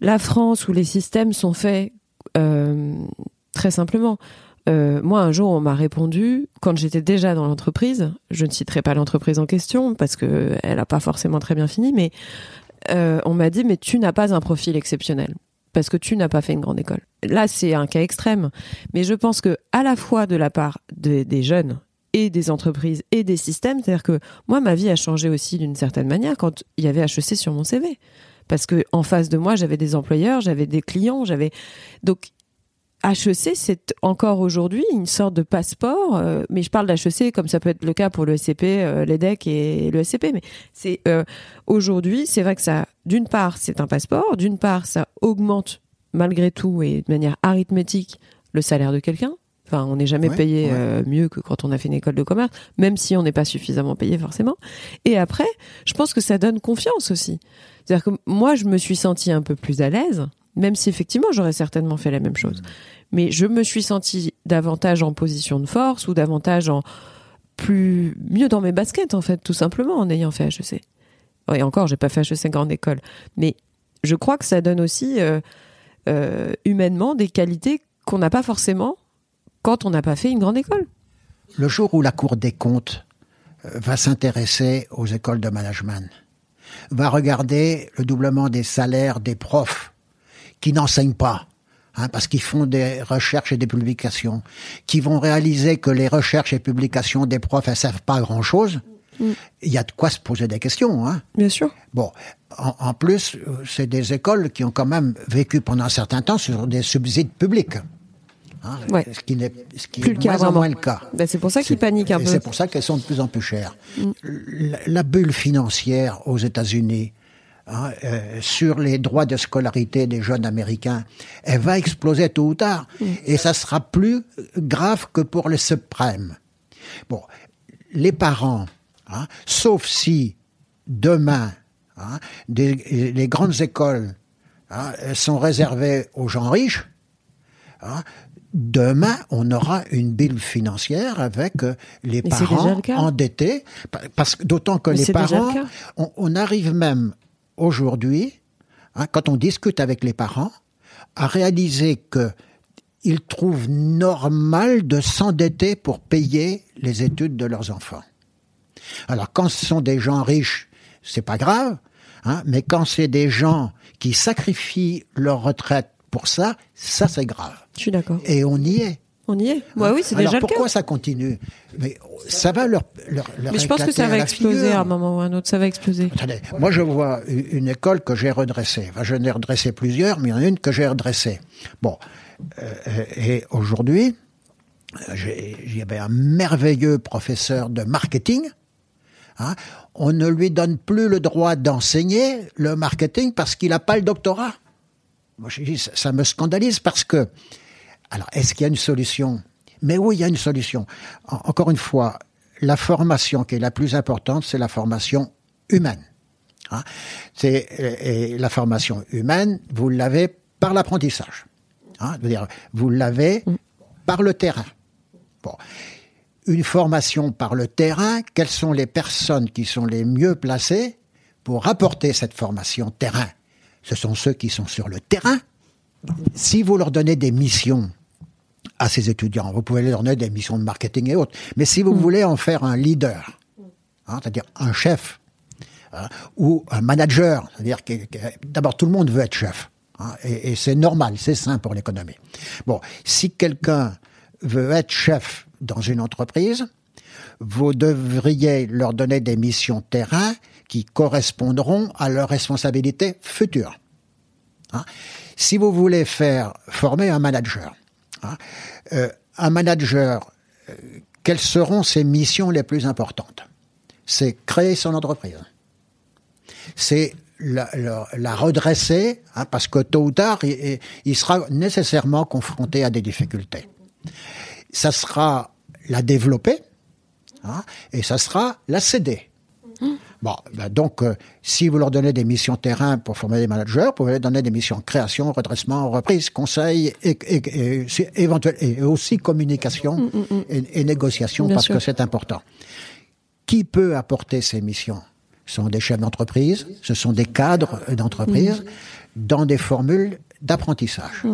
la France où les systèmes sont faits très simplement. Euh, moi, un jour, on m'a répondu quand j'étais déjà dans l'entreprise. Je ne citerai pas l'entreprise en question parce que elle a pas forcément très bien fini, mais euh, on m'a dit mais tu n'as pas un profil exceptionnel parce que tu n'as pas fait une grande école. Là, c'est un cas extrême, mais je pense que à la fois de la part des- des jeunes et des entreprises et des systèmes, c'est-à-dire que moi, ma vie a changé aussi d'une certaine manière quand il y avait HEC sur mon CV, parce que en face de moi, j'avais des employeurs, j'avais des clients, j'avais donc HEC, c'est encore aujourd'hui une sorte de passeport, euh, mais je parle d'HEC comme ça peut être le cas pour le SCP, euh, l'EDEC et le SCP, mais c'est euh, aujourd'hui, c'est vrai que ça, d'une part, c'est un passeport, d'une part, ça augmente malgré tout et de manière arithmétique le salaire de quelqu'un. Enfin, on n'est jamais Ouais, payé ouais. euh, mieux que quand on a fait une école de commerce, même si on n'est pas suffisamment payé forcément. Et après, je pense que ça donne confiance aussi. C'est-à-dire que moi, je me suis sentie un peu plus à l'aise, même si effectivement j'aurais certainement fait la même chose. Mais je me suis sentie davantage en position de force ou davantage en plus mieux dans mes baskets en fait, tout simplement en ayant fait HEC. Et encore, j'ai pas fait HEC grande école, mais je crois que ça donne aussi euh, euh, humainement des qualités qu'on n'a pas forcément quand on n'a pas fait une grande école. Le jour où la Cour des comptes euh, va s'intéresser aux écoles de management, va regarder le doublement des salaires des profs qui n'enseignent pas, hein, parce qu'ils font des recherches et des publications, qui vont réaliser que les recherches et publications des profs, elles servent pas à grand-chose, il y a de quoi se poser des questions. Hein. Bien sûr. Bon, en, en plus, euh, c'est des écoles qui ont quand même vécu pendant un certain temps sur des subsides publics. hein, Ouais. ce qui n'est ce qui Plus est le cas, moins en vraiment. moins le cas. Ben, c'est pour ça qu'ils paniquent un peu. C'est pour ça qu'elles sont de plus en plus chères. La, la bulle financière aux États-Unis hein, euh, sur les droits de scolarité des jeunes Américains, elle va exploser tôt ou tard. Et ça sera plus grave que pour les subprimes. Bon, les parents, hein, sauf si demain, hein, des- les grandes écoles sont réservées aux gens riches, demain, on aura une bille financière avec euh, les Mais parents le endettés, pa- parce d'autant que Mais les le parents, on arrive même aujourd'hui, hein, quand on discute avec les parents, à réaliser que ils trouvent normal de s'endetter pour payer les études de leurs enfants. Alors quand ce sont des gens riches, c'est pas grave, hein, mais quand c'est des gens qui sacrifient leur retraite pour ça, ça c'est grave. Je suis d'accord. Et on y est. On y est. Ouais, oui, c'est déjà le pourquoi ça continue? Mais ça va leur, leur, leur Mais je pense que ça va exploser figure. à un moment ou à un autre. Ça va exploser. Attendez, moi je vois une école que j'ai redressée. Enfin, je n'ai redressé plusieurs, mais il y en a une que j'ai redressée. Bon, euh, et aujourd'hui, euh, avait un merveilleux professeur de marketing. hein. On ne lui donne plus le droit d'enseigner le marketing parce qu'il n'a pas le doctorat. Moi, je dis, ça, ça me scandalise parce que, alors, est-ce qu'il y a une solution? Mais oui, il y a une solution. En- encore une fois, la formation qui est la plus importante, c'est la formation humaine. Hein? C'est et- et la formation humaine, vous l'avez par l'apprentissage. Hein, dire, vous l'avez par le terrain. Bon. Une formation par le terrain, quelles sont les personnes qui sont les mieux placées pour apporter cette formation terrain? Ce sont ceux qui sont sur le terrain. Si vous leur donnez des missions à ces étudiants, vous pouvez leur donner des missions de marketing et autres, mais si vous voulez en faire un leader, hein, c'est-à-dire un chef, hein, ou un manager, c'est-à-dire que, que- d'abord tout le monde veut être chef, hein, et, et c'est normal, c'est sain pour l'économie. Bon, si quelqu'un veut être chef dans une entreprise, vous devriez leur donner des missions terrain qui correspondront à leurs responsabilités futures. Hein. Si vous voulez faire former un manager, hein, euh, un manager, euh, quelles seront ses missions les plus importantes? C'est créer son entreprise. C'est la, redresser, hein, parce que tôt ou tard, il, il sera nécessairement confronté à des difficultés. Ça sera la développer, hein, et ça sera la céder. Bon, ben donc, euh, si vous leur donnez des missions terrain pour former des managers, vous pouvez leur donner des missions création, redressement, reprise, conseil, et, et, et, et aussi communication et, et négociation, Bien parce sûr. que c'est important. Qui peut apporter ces missions? Ce sont des chefs d'entreprise, ce sont des cadres d'entreprise, dans des formules d'apprentissage.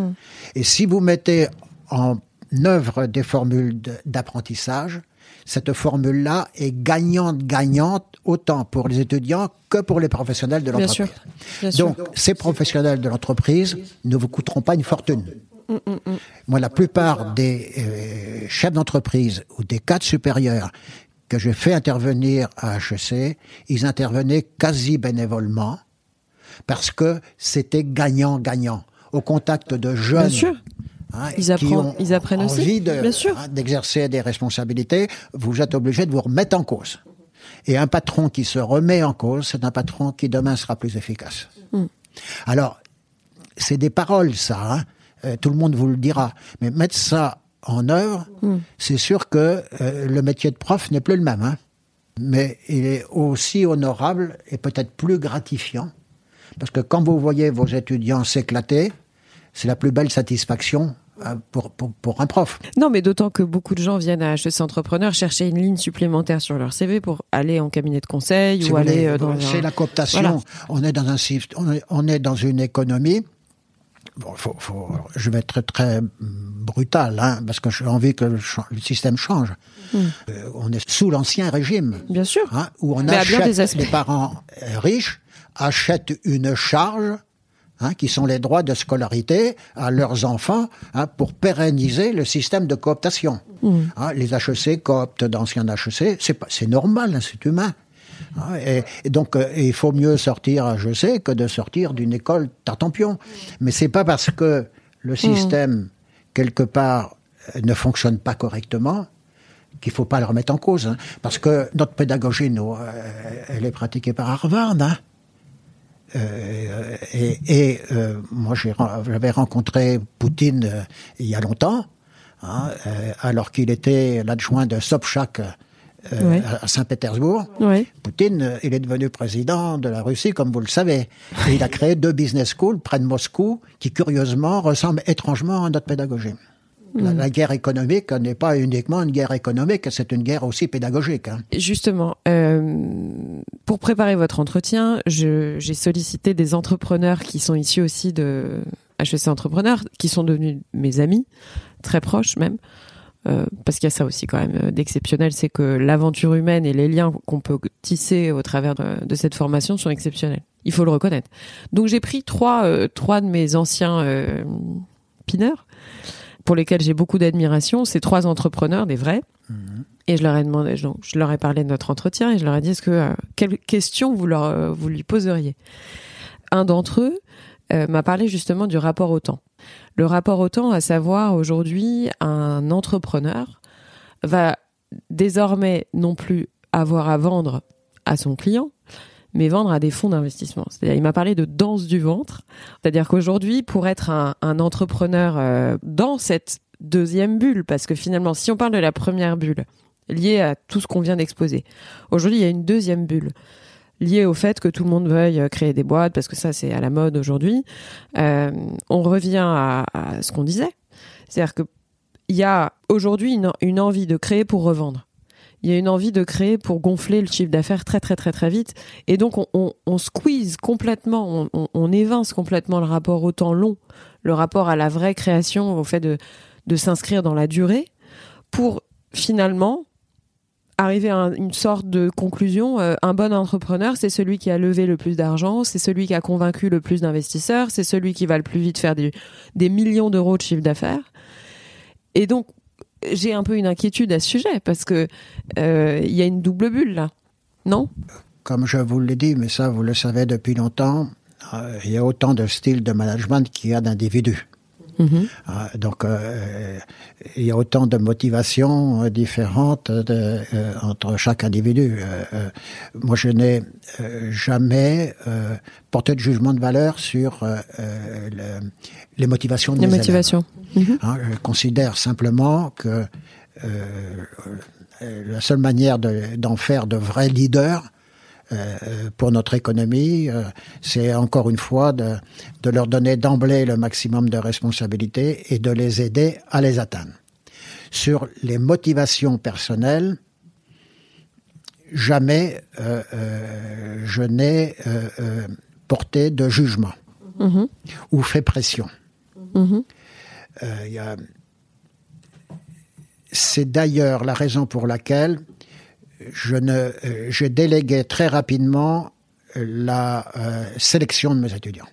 Et si vous mettez en œuvre des formules d'apprentissage, cette formule-là est gagnante-gagnante autant pour les étudiants que pour les professionnels de Bien l'entreprise. sûr. Bien sûr. Donc, ces professionnels de l'entreprise ne vous coûteront pas une fortune. Moi, la plupart des euh, chefs d'entreprise ou des cadres supérieurs que j'ai fait intervenir à HEC, ils intervenaient quasi bénévolement parce que c'était gagnant-gagnant. Au contact de jeunes sûr. Hein, Ils apprennent- ils apprennent aussi, envie de- bien sûr. hein, d'exercer des responsabilités, vous êtes obligé de vous remettre en cause. Et un patron qui se remet en cause, c'est un patron qui demain sera plus efficace. Hmm. Alors, c'est des paroles, ça. hein. Euh, tout le monde vous le dira. Mais mettre ça en œuvre, Hmm. c'est sûr que euh, le métier de prof n'est plus le même. hein. Mais il est aussi honorable et peut-être plus gratifiant. Parce que quand vous voyez vos étudiants s'éclater, c'est la plus belle satisfaction euh, pour, pour, pour un prof. Non, mais d'autant que beaucoup de gens viennent à HEC Entrepreneur chercher une ligne supplémentaire sur leur CV pour aller en cabinet de conseil Si ou aller voulez, euh, dans c'est un- la cooptation. Voilà. On est dans un on est, on est dans une économie. Bon, faut, faut, je vais être très, très brutal, hein, parce que j'ai envie que le, système change. Hmm. Euh, on est sous l'ancien régime. Bien sûr. hein, où on Mais achète, les parents riches achètent une charge, hein, qui sont les droits de scolarité à leurs enfants, hein, pour pérenniser le système de cooptation. Hmm. Hein, les HEC cooptent d'anciens HEC, c'est c'est normal, hein, c'est humain. Hein, et, et donc, euh, il faut mieux sortir HEC que de sortir d'une école tartampion. Mais c'est pas parce que le système quelque part ne fonctionnent pas correctement, qu'il faut pas le remettre en cause, hein. parce que notre pédagogie, nous, euh, elle est pratiquée par Harvard. Hein. Euh, et, et euh, moi, j'avais rencontré Poutine euh, il y a longtemps, hein, euh, alors qu'il était l'adjoint de Sobchak euh, Ouais. à Saint-Pétersbourg. Ouais. Poutine, il est devenu président de la Russie, comme vous le savez. Et il a créé deux business schools près de Moscou, qui curieusement ressemblent étrangement à notre pédagogie. La, la guerre économique n'est pas uniquement une guerre économique, c'est une guerre aussi pédagogique. hein. Justement, euh, pour préparer votre entretien, j'ai sollicité des entrepreneurs qui sont issus aussi de HEC Entrepreneurs, qui sont devenus mes amis, très proches même. Euh, parce qu'il y a ça aussi quand même euh, d'exceptionnel, c'est que l'aventure humaine et les liens qu'on peut tisser au travers de, de cette formation sont exceptionnels. Il faut le reconnaître. Donc j'ai pris trois, euh, trois de mes anciens pineurs, pour lesquels j'ai beaucoup d'admiration. Ces trois entrepreneurs, des vrais. Et je leur ai demandé, donc, je leur ai parlé de notre entretien et je leur ai dit est-ce que euh, quelles questions vous leur euh, vous lui poseriez? Un d'entre eux euh, m'a parlé justement du rapport au temps. Le rapport au temps, à savoir aujourd'hui, un entrepreneur va désormais non plus avoir à vendre à son client, mais vendre à des fonds d'investissement. C'est-à-dire, il m'a parlé de danse du ventre. C'est-à-dire qu'aujourd'hui, pour être un, entrepreneur euh, dans cette deuxième bulle, parce que finalement, si on parle de la première bulle, liée à tout ce qu'on vient d'exposer, aujourd'hui, il y a une deuxième bulle liée au fait que tout le monde veuille euh, créer des boîtes, parce que ça, c'est à la mode aujourd'hui. Euh, on revient à, ce qu'on disait. C'est-à-dire que il y a aujourd'hui une envie de créer pour revendre. Il y a une envie de créer pour gonfler le chiffre d'affaires très très très très vite. Et donc on, squeeze complètement, on, évince complètement le rapport au temps long, le rapport à la vraie création, au fait de, de s'inscrire dans la durée, pour finalement arriver à un- une sorte de conclusion. euh, un bon entrepreneur, c'est celui qui a levé le plus d'argent, c'est celui qui a convaincu le plus d'investisseurs, c'est celui qui va le plus vite faire des, des millions d'euros de chiffre d'affaires. Et donc, j'ai un peu une inquiétude à ce sujet parce que euh, il y a une double bulle là, non? Comme je vous l'ai dit, mais ça vous le savez depuis longtemps, euh, il y a autant de styles de management qu'il y a d'individus. Ah, donc, euh, il y a autant de motivations euh, différentes de- euh, entre chaque individu. Moi, je n'ai jamais porté de jugement de valeur sur le- les motivations de Les motivations. Hein, je considère simplement que la seule manière de- d'en faire de vrais leaders pour notre économie, euh, c'est encore une fois de, de leur donner d'emblée le maximum de responsabilités et de les aider à les atteindre. Sur les motivations personnelles, jamais euh, euh, je n'ai euh, euh, porté de jugement ou fait pression. Euh, a- C'est d'ailleurs la raison pour laquelle je ne, très rapidement la euh, sélection de mes étudiants.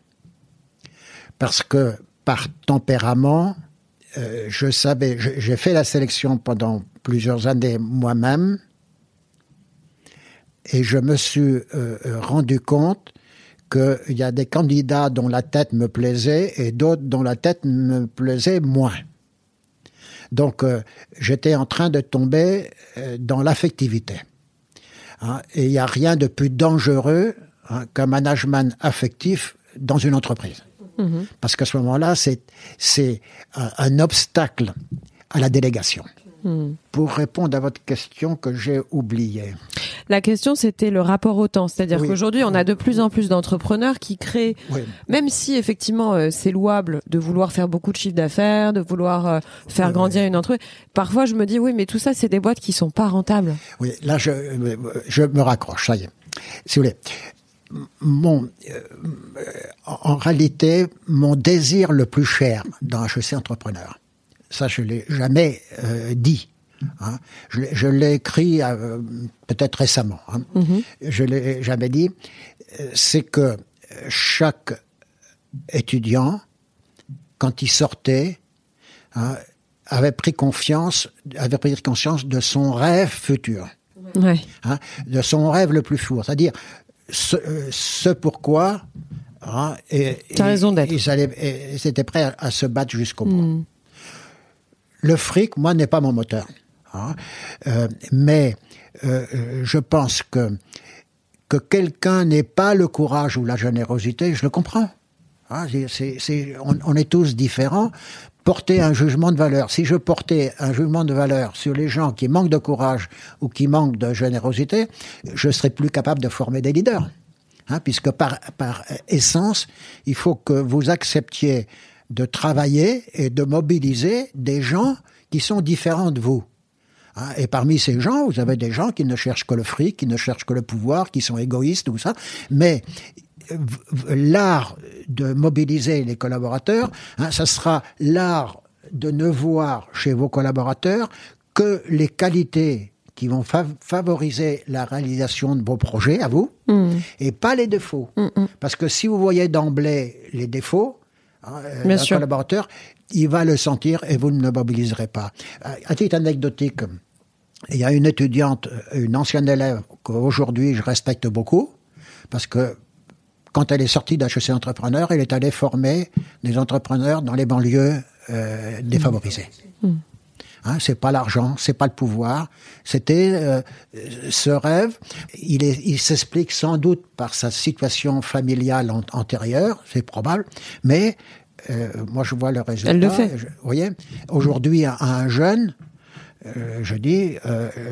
Parce que par tempérament, euh, j'ai fait la sélection pendant plusieurs années moi-même, et je me suis euh, rendu compte qu'il y a des candidats dont la tête me plaisait et d'autres dont la tête me plaisait moins. Donc, euh, j'étais en train de tomber euh, dans l'affectivité. Hein, et il n'y a rien de plus dangereux hein, qu'un management affectif dans une entreprise. Parce qu'à ce moment-là, c'est c'est un, un obstacle à la délégation. Pour répondre à votre question que j'ai oubliée. La question, c'était le rapport au temps. C'est-à-dire Oui. qu'aujourd'hui, on a de plus en plus d'entrepreneurs qui créent, Oui. même si effectivement euh, c'est louable de vouloir faire beaucoup de chiffre d'affaires, de vouloir euh, faire grandir une entreprise, parfois je me dis oui, mais tout ça, c'est des boîtes qui sont pas rentables. Oui, là, je, je me raccroche, ça y est. Si vous voulez, mon, euh, en réalité, mon désir le plus cher dans HEC Entrepreneur, ça, je l'ai jamais euh, dit. Hein. Je, l'ai- je l'ai écrit euh, peut-être récemment. hein. Je l'ai jamais dit. C'est que chaque étudiant, quand il sortait, hein, avait pris confiance, avait pris conscience de son rêve futur, Ouais. hein, de son rêve le plus fou, c'est-à-dire ce, euh, ce pourquoi. Hein, et, T'as et- raison d'être. Ils, étaient prêts à, à se battre jusqu'au bout. le fric, moi, n'est pas mon moteur. Hein. Euh, mais euh, je pense que que quelqu'un n'ait pas le courage ou la générosité, je le comprends. Hein, on, est tous différents. Porter un jugement de valeur. Si je portais un jugement de valeur sur les gens qui manquent de courage ou qui manquent de générosité, je serais plus capable de former des leaders. Hein, puisque par essence, il faut que vous acceptiez de travailler et de mobiliser des gens qui sont différents de vous. Hein, et parmi ces gens, vous avez des gens qui ne cherchent que le fric, qui ne cherchent que le pouvoir, qui sont égoïstes, tout ça. Mais l'art de mobiliser les collaborateurs, hein, ça sera l'art de ne voir chez vos collaborateurs que les qualités qui vont favoriser la réalisation de vos projets à vous mm. et pas les défauts. Mm, mm. Parce que si vous voyez d'emblée les défauts, hein, euh, un collaborateur, il va le sentir et vous ne le mobiliserez pas. À titre anecdotique, il y a une étudiante, une ancienne élève qu'aujourd'hui je respecte beaucoup parce que quand elle est sortie d'HEC Entrepreneur, elle est allée former des entrepreneurs dans les banlieues euh, défavorisées. Mmh. Hein, c'est pas l'argent, c'est pas le pouvoir. C'était euh, ce rêve. Il, il s'explique sans doute par sa situation familiale antérieure, c'est probable, mais euh, moi je vois le résultat. Elle le fait. vous voyez, aujourd'hui un jeune, euh, je dis,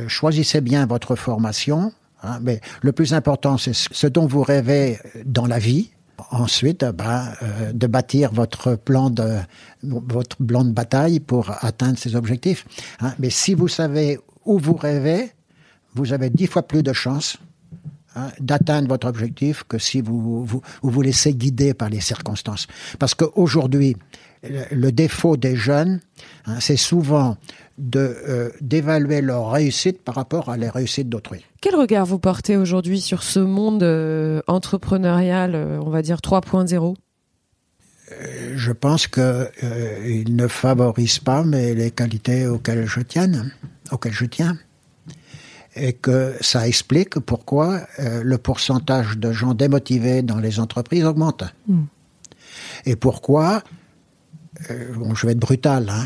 choisissez bien votre formation, Hein, mais le plus important, c'est ce dont vous rêvez dans la vie. Ensuite, ben, euh, de bâtir votre plan de votre plan de bataille pour atteindre ces objectifs. Hein. Mais si vous savez où vous rêvez, vous avez dix fois plus de chances hein, d'atteindre votre objectif que si vous, vous, laissez guider par les circonstances. Parce qu'aujourd'hui, le défaut des jeunes, c'est souvent de euh, d'évaluer leur réussite par rapport à les réussites d'autrui. Quel regard vous portez aujourd'hui sur ce monde euh, entrepreneurial, euh, on va dire 3.0 Je pense que il ne favorise pas mais les qualités auxquelles je tiens, auxquelles je tiens, et que ça explique pourquoi le pourcentage de gens démotivés dans les entreprises augmente. Hmm. Et pourquoi bon, je vais être brutal, hein,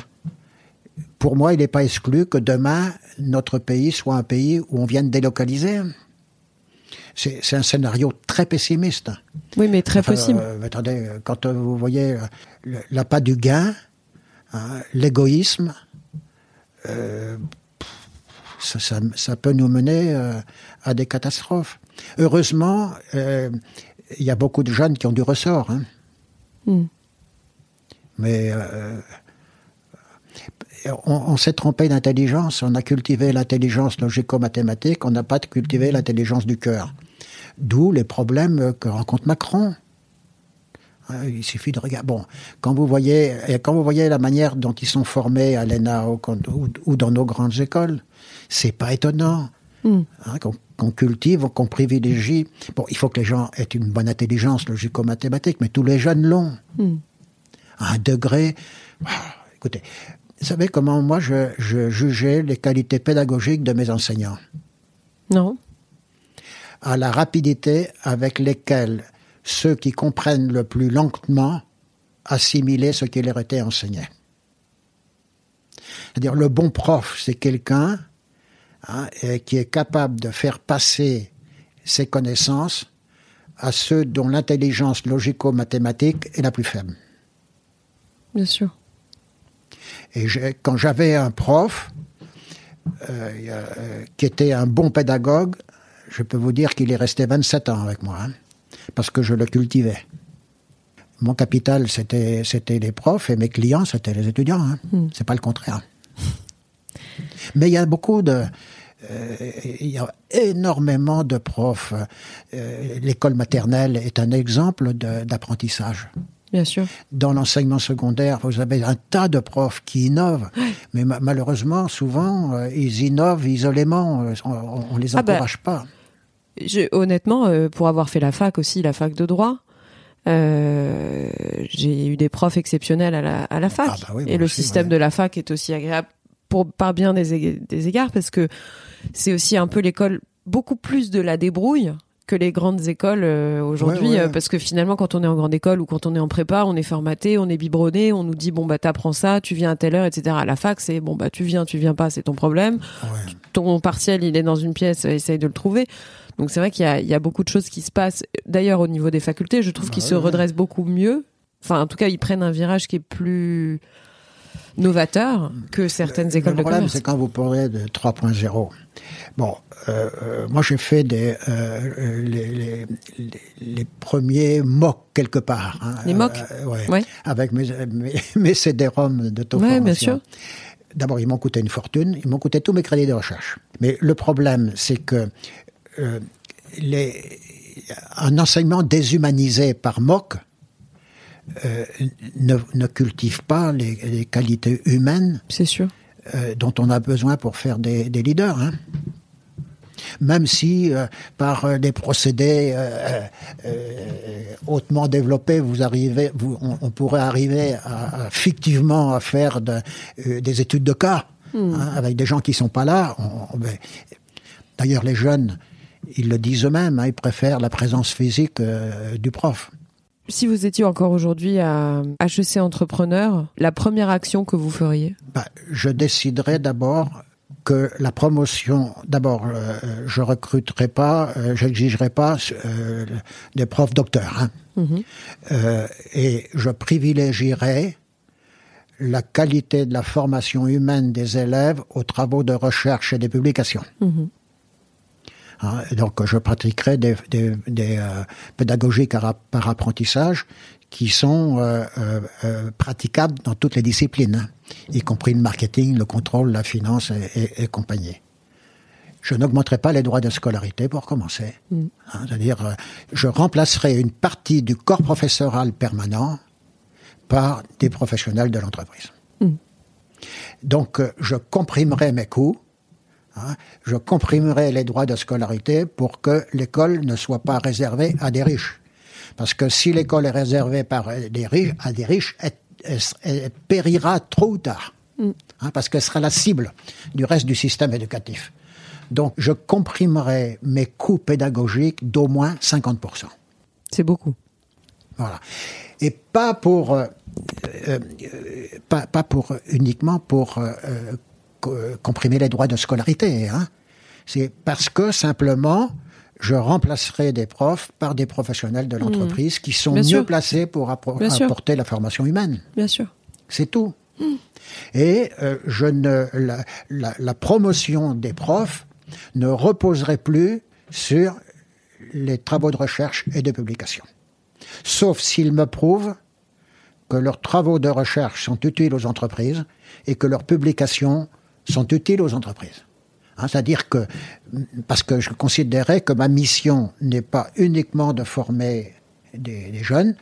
pour moi, il n'est pas exclu que demain, notre pays soit un pays où on vienne délocaliser. C'est un scénario très pessimiste. Oui, mais très possible. Euh, attendez, quand vous voyez l'appât du gain, hein, l'égoïsme, euh, ça, peut nous mener euh, à des catastrophes. Heureusement, il y a beaucoup de jeunes qui ont du ressort. Hein. Hmm. Mais on, s'est trompé d'intelligence. On a cultivé l'intelligence logico-mathématique, on n'a pas cultivé l'intelligence du cœur. D'où les problèmes que rencontre Macron. Hein, il suffit de regarder. Bon, quand vous voyez, quand vous voyez la manière dont ils sont formés à l'ENA ou, dans nos grandes écoles, c'est pas étonnant. Hmm. Hein, qu'on cultive, qu'on privilégie. Bon, il faut que les gens aient une bonne intelligence logico-mathématique, mais tous les jeunes l'ont. Hmm. À un degré. Ah, écoutez, vous savez comment moi je, jugeais les qualités pédagogiques de mes enseignants? Non. À la rapidité avec lesquelles ceux qui comprennent le plus lentement assimilaient ce qui leur était enseigné. C'est-à-dire le bon prof, c'est quelqu'un hein, qui est capable de faire passer ses connaissances à ceux dont l'intelligence logico-mathématique est la plus faible. Bien sûr. Et quand j'avais un prof euh, euh, qui était un bon pédagogue, je peux vous dire qu'il est resté 27 ans avec moi, hein, parce que je le cultivais. Mon capital, c'était les profs et mes clients, c'était les étudiants. Hein. Hmm. C'est pas le contraire. Mais il y a beaucoup de euh, il y a énormément de profs. L'école maternelle est un exemple d'apprentissage. Bien sûr. Dans l'enseignement secondaire, vous avez un tas de profs qui innovent, mais malheureusement, souvent, euh, ils innovent isolément. Euh, on, ne les ah bah, encourage pas. honnêtement, euh, pour avoir fait la fac aussi, la fac de droit, j'ai eu des profs exceptionnels à la, à la fac. Ah bah et le système de la fac est aussi agréable pour, par bien des, des égards, parce que c'est aussi un peu l'école beaucoup plus de la débrouille que les grandes écoles euh, aujourd'hui, Ouais, ouais. euh, parce que finalement, quand on est en grande école ou quand on est en prépa, on est formaté, on est biberonné, on nous dit bon bah t'apprends ça, tu viens à telle heure, etc. À la fac, c'est bon bah tu viens, tu viens pas, c'est ton problème. Ton partiel, il est dans une pièce, euh, essaye de le trouver. Donc c'est vrai qu'il y a, il y a beaucoup de choses qui se passent. D'ailleurs, au niveau des facultés, je trouve qu'ils se redressent beaucoup mieux. Enfin, en tout cas, ils prennent un virage qui est plus novateur que certaines écoles Le de problème, commerce. c'est quand vous parlez de 3.0. Bon, euh, euh, moi j'ai fait des, euh, les, les, les, les premiers mocs quelque part. hein. Les mocks Euh, ouais. Ouais. Avec mes, mes, mes CD-ROM d'auto-formation. Ouais, bien sûr. D'abord, ils m'ont coûté une fortune, ils m'ont coûté tous mes crédits de recherche. Mais le problème, c'est que euh, les, un enseignement déshumanisé par MOOC euh, ne, ne cultive pas les, les qualités humaines C'est sûr. euh, dont on a besoin pour faire des, des leaders. Hein. Même si euh, par des procédés hautement développés, vous arrivez, vous, on, on pourrait arriver à, à fictivement à faire de- des études de cas hein, avec des gens qui sont pas là. On- on- ben, D'ailleurs, les jeunes, ils le disent eux-mêmes, hein, ils préfèrent la présence physique euh, du prof. Si vous étiez encore aujourd'hui à HEC Entrepreneur, la première action que vous feriez Bah, je déciderai d'abord que la promotion, d'abord, euh, je recruterai pas, euh, j'exigerai pas euh, des profs docteurs, hein. Euh, et je privilégierai la qualité de la formation humaine des élèves aux travaux de recherche et des publications. Hein, donc, je pratiquerai des, des, des euh, pédagogies par, apprentissage qui sont euh, euh, praticables dans toutes les disciplines, hein, y compris le marketing, le contrôle, la finance et, et- et compagnie. Je n'augmenterai pas les droits de scolarité pour commencer. Hein, C'est-à-dire, je remplacerai une partie du corps professoral permanent par des professionnels de l'entreprise. Donc, euh, je comprimerai mes coûts je comprimerai les droits de scolarité pour que l'école ne soit pas réservée à des riches. Parce que si l'école est réservée par des riches, à des riches, elle, elle- elle périra trop ou tard. Hein, parce qu'elle sera la cible du reste du système éducatif. Donc, je comprimerai mes coûts pédagogiques d'au moins 50%. C'est beaucoup. Voilà. Et pas pour, euh, euh, euh, pas, pas pour uniquement pour euh, comprimer les droits de scolarité. Hein. C'est parce que simplement, je remplacerai des profs par des professionnels de l'entreprise qui sont Mmh. Bien mieux sûr. placés pour sûr. apporter la formation humaine. Bien sûr. C'est tout. Et euh, je ne la, la- la promotion des profs ne reposerait plus sur les travaux de recherche et de publication. Sauf s'ils me prouvent que leurs travaux de recherche sont utiles aux entreprises et que leurs publications sont utiles aux entreprises. Hein, C'est-à-dire que, parce que je considérais que ma mission n'est pas uniquement de former des, des jeunes,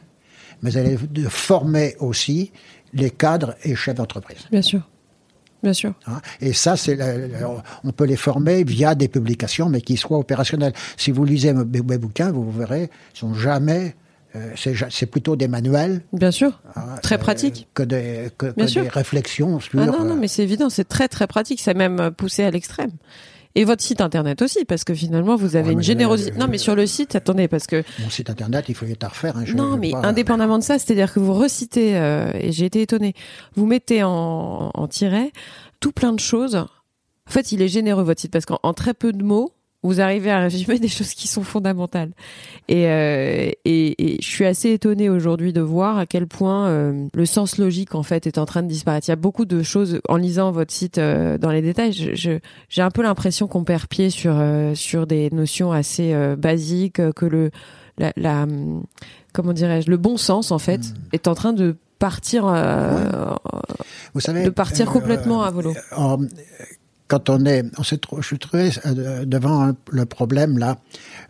mais elle est de former aussi les cadres et chefs d'entreprise. Bien sûr. Bien sûr. Hein. Et ça, c'est on peut les former via des publications, mais qui soient opérationnelles. Si vous lisez mes, mes bouquins, vous verrez, ils sont jamais, c'est ja- c'est plutôt des manuels Bien sûr. hein, Très euh, pratique. que des, que, Bien que sûr. des réflexions sur. Ah non, non, euh, mais c'est évident, c'est très très pratique, c'est même euh, poussé à l'extrême. Et votre site internet aussi, parce que finalement vous avez Ouais, une générosité. euh, Non, mais sur le site, attendez, parce que Mon site internet, il faut y à refaire. Hein, je- non, je mais pas- indépendamment de ça, c'est-à-dire que vous recitez, euh, et j'ai été étonnée, vous mettez en, en tiret tout plein de choses. En fait, il est généreux votre site parce qu'en en très peu de mots, vous arrivez à résumer des choses qui sont fondamentales. Et, euh, et, et je suis assez étonnée aujourd'hui de voir à quel point euh, le sens logique en fait est en train de disparaître. Il y a beaucoup de choses en lisant votre site euh, dans les détails. je- J'ai un peu l'impression qu'on perd pied sur sur des notions assez basiques que le la, la hum, comment dirais-je le bon sens en fait est en train de partir Vous savez, de partir complètement à volo. en- quand on est, on s'est trou- je suis trouvé euh, devant un- le problème là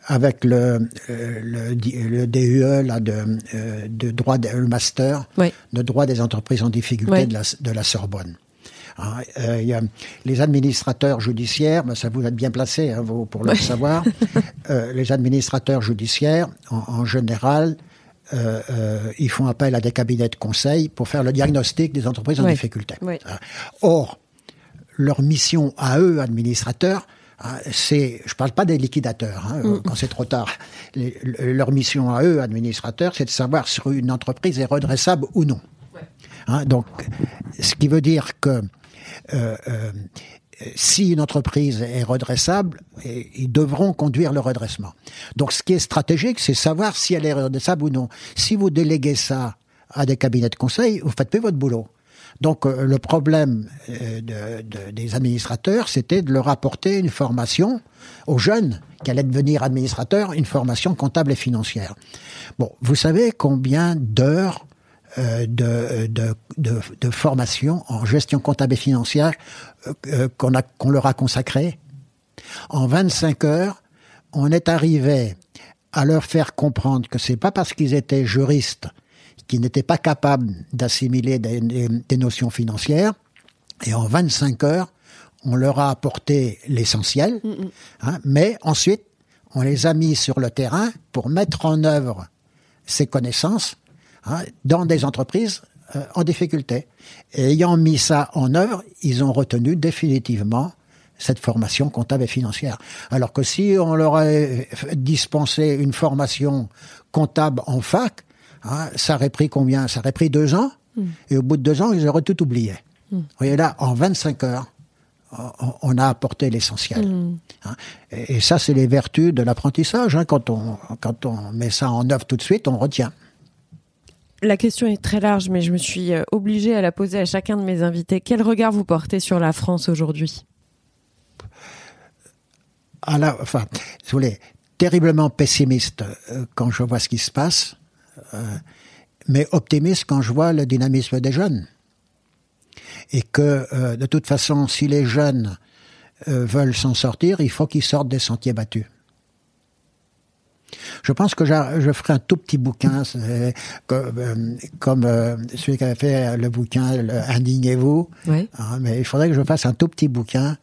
avec le euh, le, di- le DUE là de euh, de droit de, le master Oui. de droit des entreprises en difficulté Oui. de la de la Sorbonne. Hein, euh, il y a les administrateurs judiciaires, ben, ça vous êtes bien placé hein, vous, pour le Oui. savoir. Euh, les administrateurs judiciaires, en, en général, euh, euh, ils font appel à des cabinets de conseil pour faire le diagnostic des entreprises en Oui. difficulté. Oui. Or, leur mission à eux, administrateurs, Hein, c'est, je parle pas des liquidateurs, hein, mm. quand c'est trop tard. leur mission à eux, administrateurs, c'est de savoir si une entreprise est redressable ou non. Hein, donc, ce qui veut dire que euh, euh, si une entreprise est redressable, ils devront conduire le redressement. Donc, ce qui est stratégique, c'est savoir si elle est redressable ou non. Si vous déléguez ça à des cabinets de conseil, vous faites plus votre boulot. Donc euh, le problème euh, de, des administrateurs, c'était de leur apporter une formation aux jeunes qui allaient devenir administrateurs, une formation comptable et financière. Bon, vous savez combien d'heures euh, de, formation en gestion comptable et financière qu'on qu'on leur a consacré En 25 heures, on est arrivé à leur faire comprendre que c'est pas parce qu'ils étaient juristes qui n'étaient pas capables d'assimiler des, notions financières. Et en 25 heures, on leur a apporté l'essentiel, mm, mm. hein, mais ensuite, on les a mis sur le terrain pour mettre en œuvre ces connaissances hein, dans des entreprises euh, en difficulté. Et ayant mis ça en œuvre, ils ont retenu définitivement cette formation comptable et financière. Alors que si on leur avait dispensé une formation comptable en fac, Hein, ça aurait pris combien? Ça aurait pris deux ans. Hmm. Et au bout de deux ans, ils auraient tout oublié. Hmm. Vous voyez là, en 25 heures, on a apporté l'essentiel. Hmm. Hein, et, ça, c'est les vertus de l'apprentissage. Hein. Quand, on, quand on met ça en œuvre tout de suite, on retient. La question est très large, mais je me suis euh, obligée à la poser à chacun de mes invités. Quel regard vous portez sur la France aujourd'hui? À la, enfin, vous voulez, terriblement pessimiste euh, quand je vois ce qui se passe. Euh, mais optimiste quand je vois le dynamisme des jeunes. Et que, euh, de toute façon, si les jeunes euh, veulent s'en sortir, il faut qu'ils sortent des sentiers battus. Je pense que je ferai un tout petit bouquin, comme, celui qui avait fait le bouquin Indignez-vous. Hein, mais il faudrait que je fasse un tout petit bouquin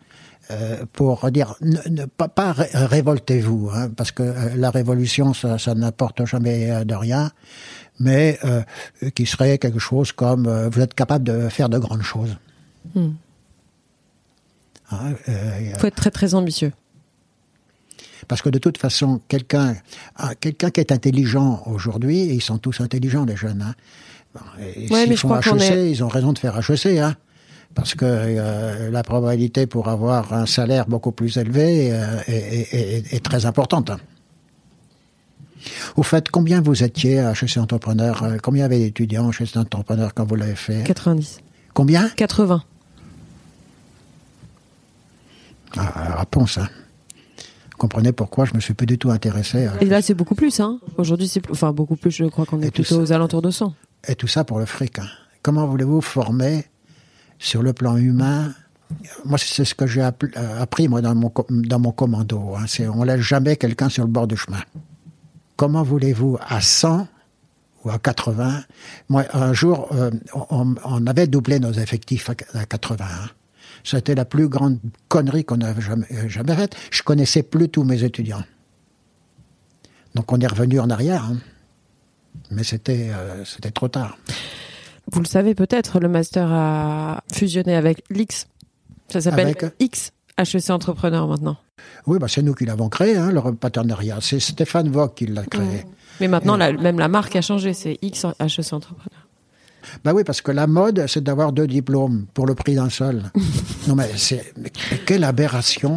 euh, pour dire ne, pas, pas révoltez-vous, hein, parce que euh, la révolution ça, ça n'apporte jamais euh, de rien, mais qui serait quelque chose comme vous êtes capable de faire de grandes choses. Il hmm. hein, faut être très très ambitieux. Parce que de toute façon, quelqu'un, ah, quelqu'un qui est intelligent aujourd'hui, et ils sont tous intelligents les jeunes. Hein, s'ils font HEC, ils ont raison de faire HEC. Hein parce que euh, la probabilité pour avoir un salaire beaucoup plus élevé euh, est, très importante. Au fait, combien vous étiez à HEC Entrepreneur euh, Combien avait d'étudiants à HEC Entrepreneur quand vous l'avez fait? 90. Combien? 80. Ah, réponse, hein. Vous comprenez pourquoi? Je me suis plus du tout intéressé. Et là, c'est beaucoup plus, hein. Aujourd'hui, c'est enfin beaucoup plus. Je crois qu'on est plutôt aux alentours de 100. Et tout ça pour le fric. Hein. Comment voulez-vous former sur le plan humain, moi, c'est ce que j'ai euh, appris moi dans mon commando. Hein. C'est on laisse jamais quelqu'un sur le bord du chemin. Comment voulez-vous à 100 ou à 80 Moi, un jour, euh, on, avait doublé nos effectifs à, 80. Hein. C'était la plus grande connerie qu'on avait jamais, euh, jamais faite. Je connaissais plus tous mes étudiants. Donc on est revenu en arrière. Hein. Mais c'était trop tard. Vous le savez peut-être, le master a fusionné avec l'X. Ça s'appelle X HEC Entrepreneur maintenant. Oui, bah c'est nous qui l'avons créé, hein, le partenariat. C'est Stéphane Vogt qui l'a créé. Mais maintenant, même la marque a changé, c'est X HEC Entrepreneur. Bah oui, parce que la mode, c'est d'avoir deux diplômes pour le prix d'un seul. non mais quelle aberration.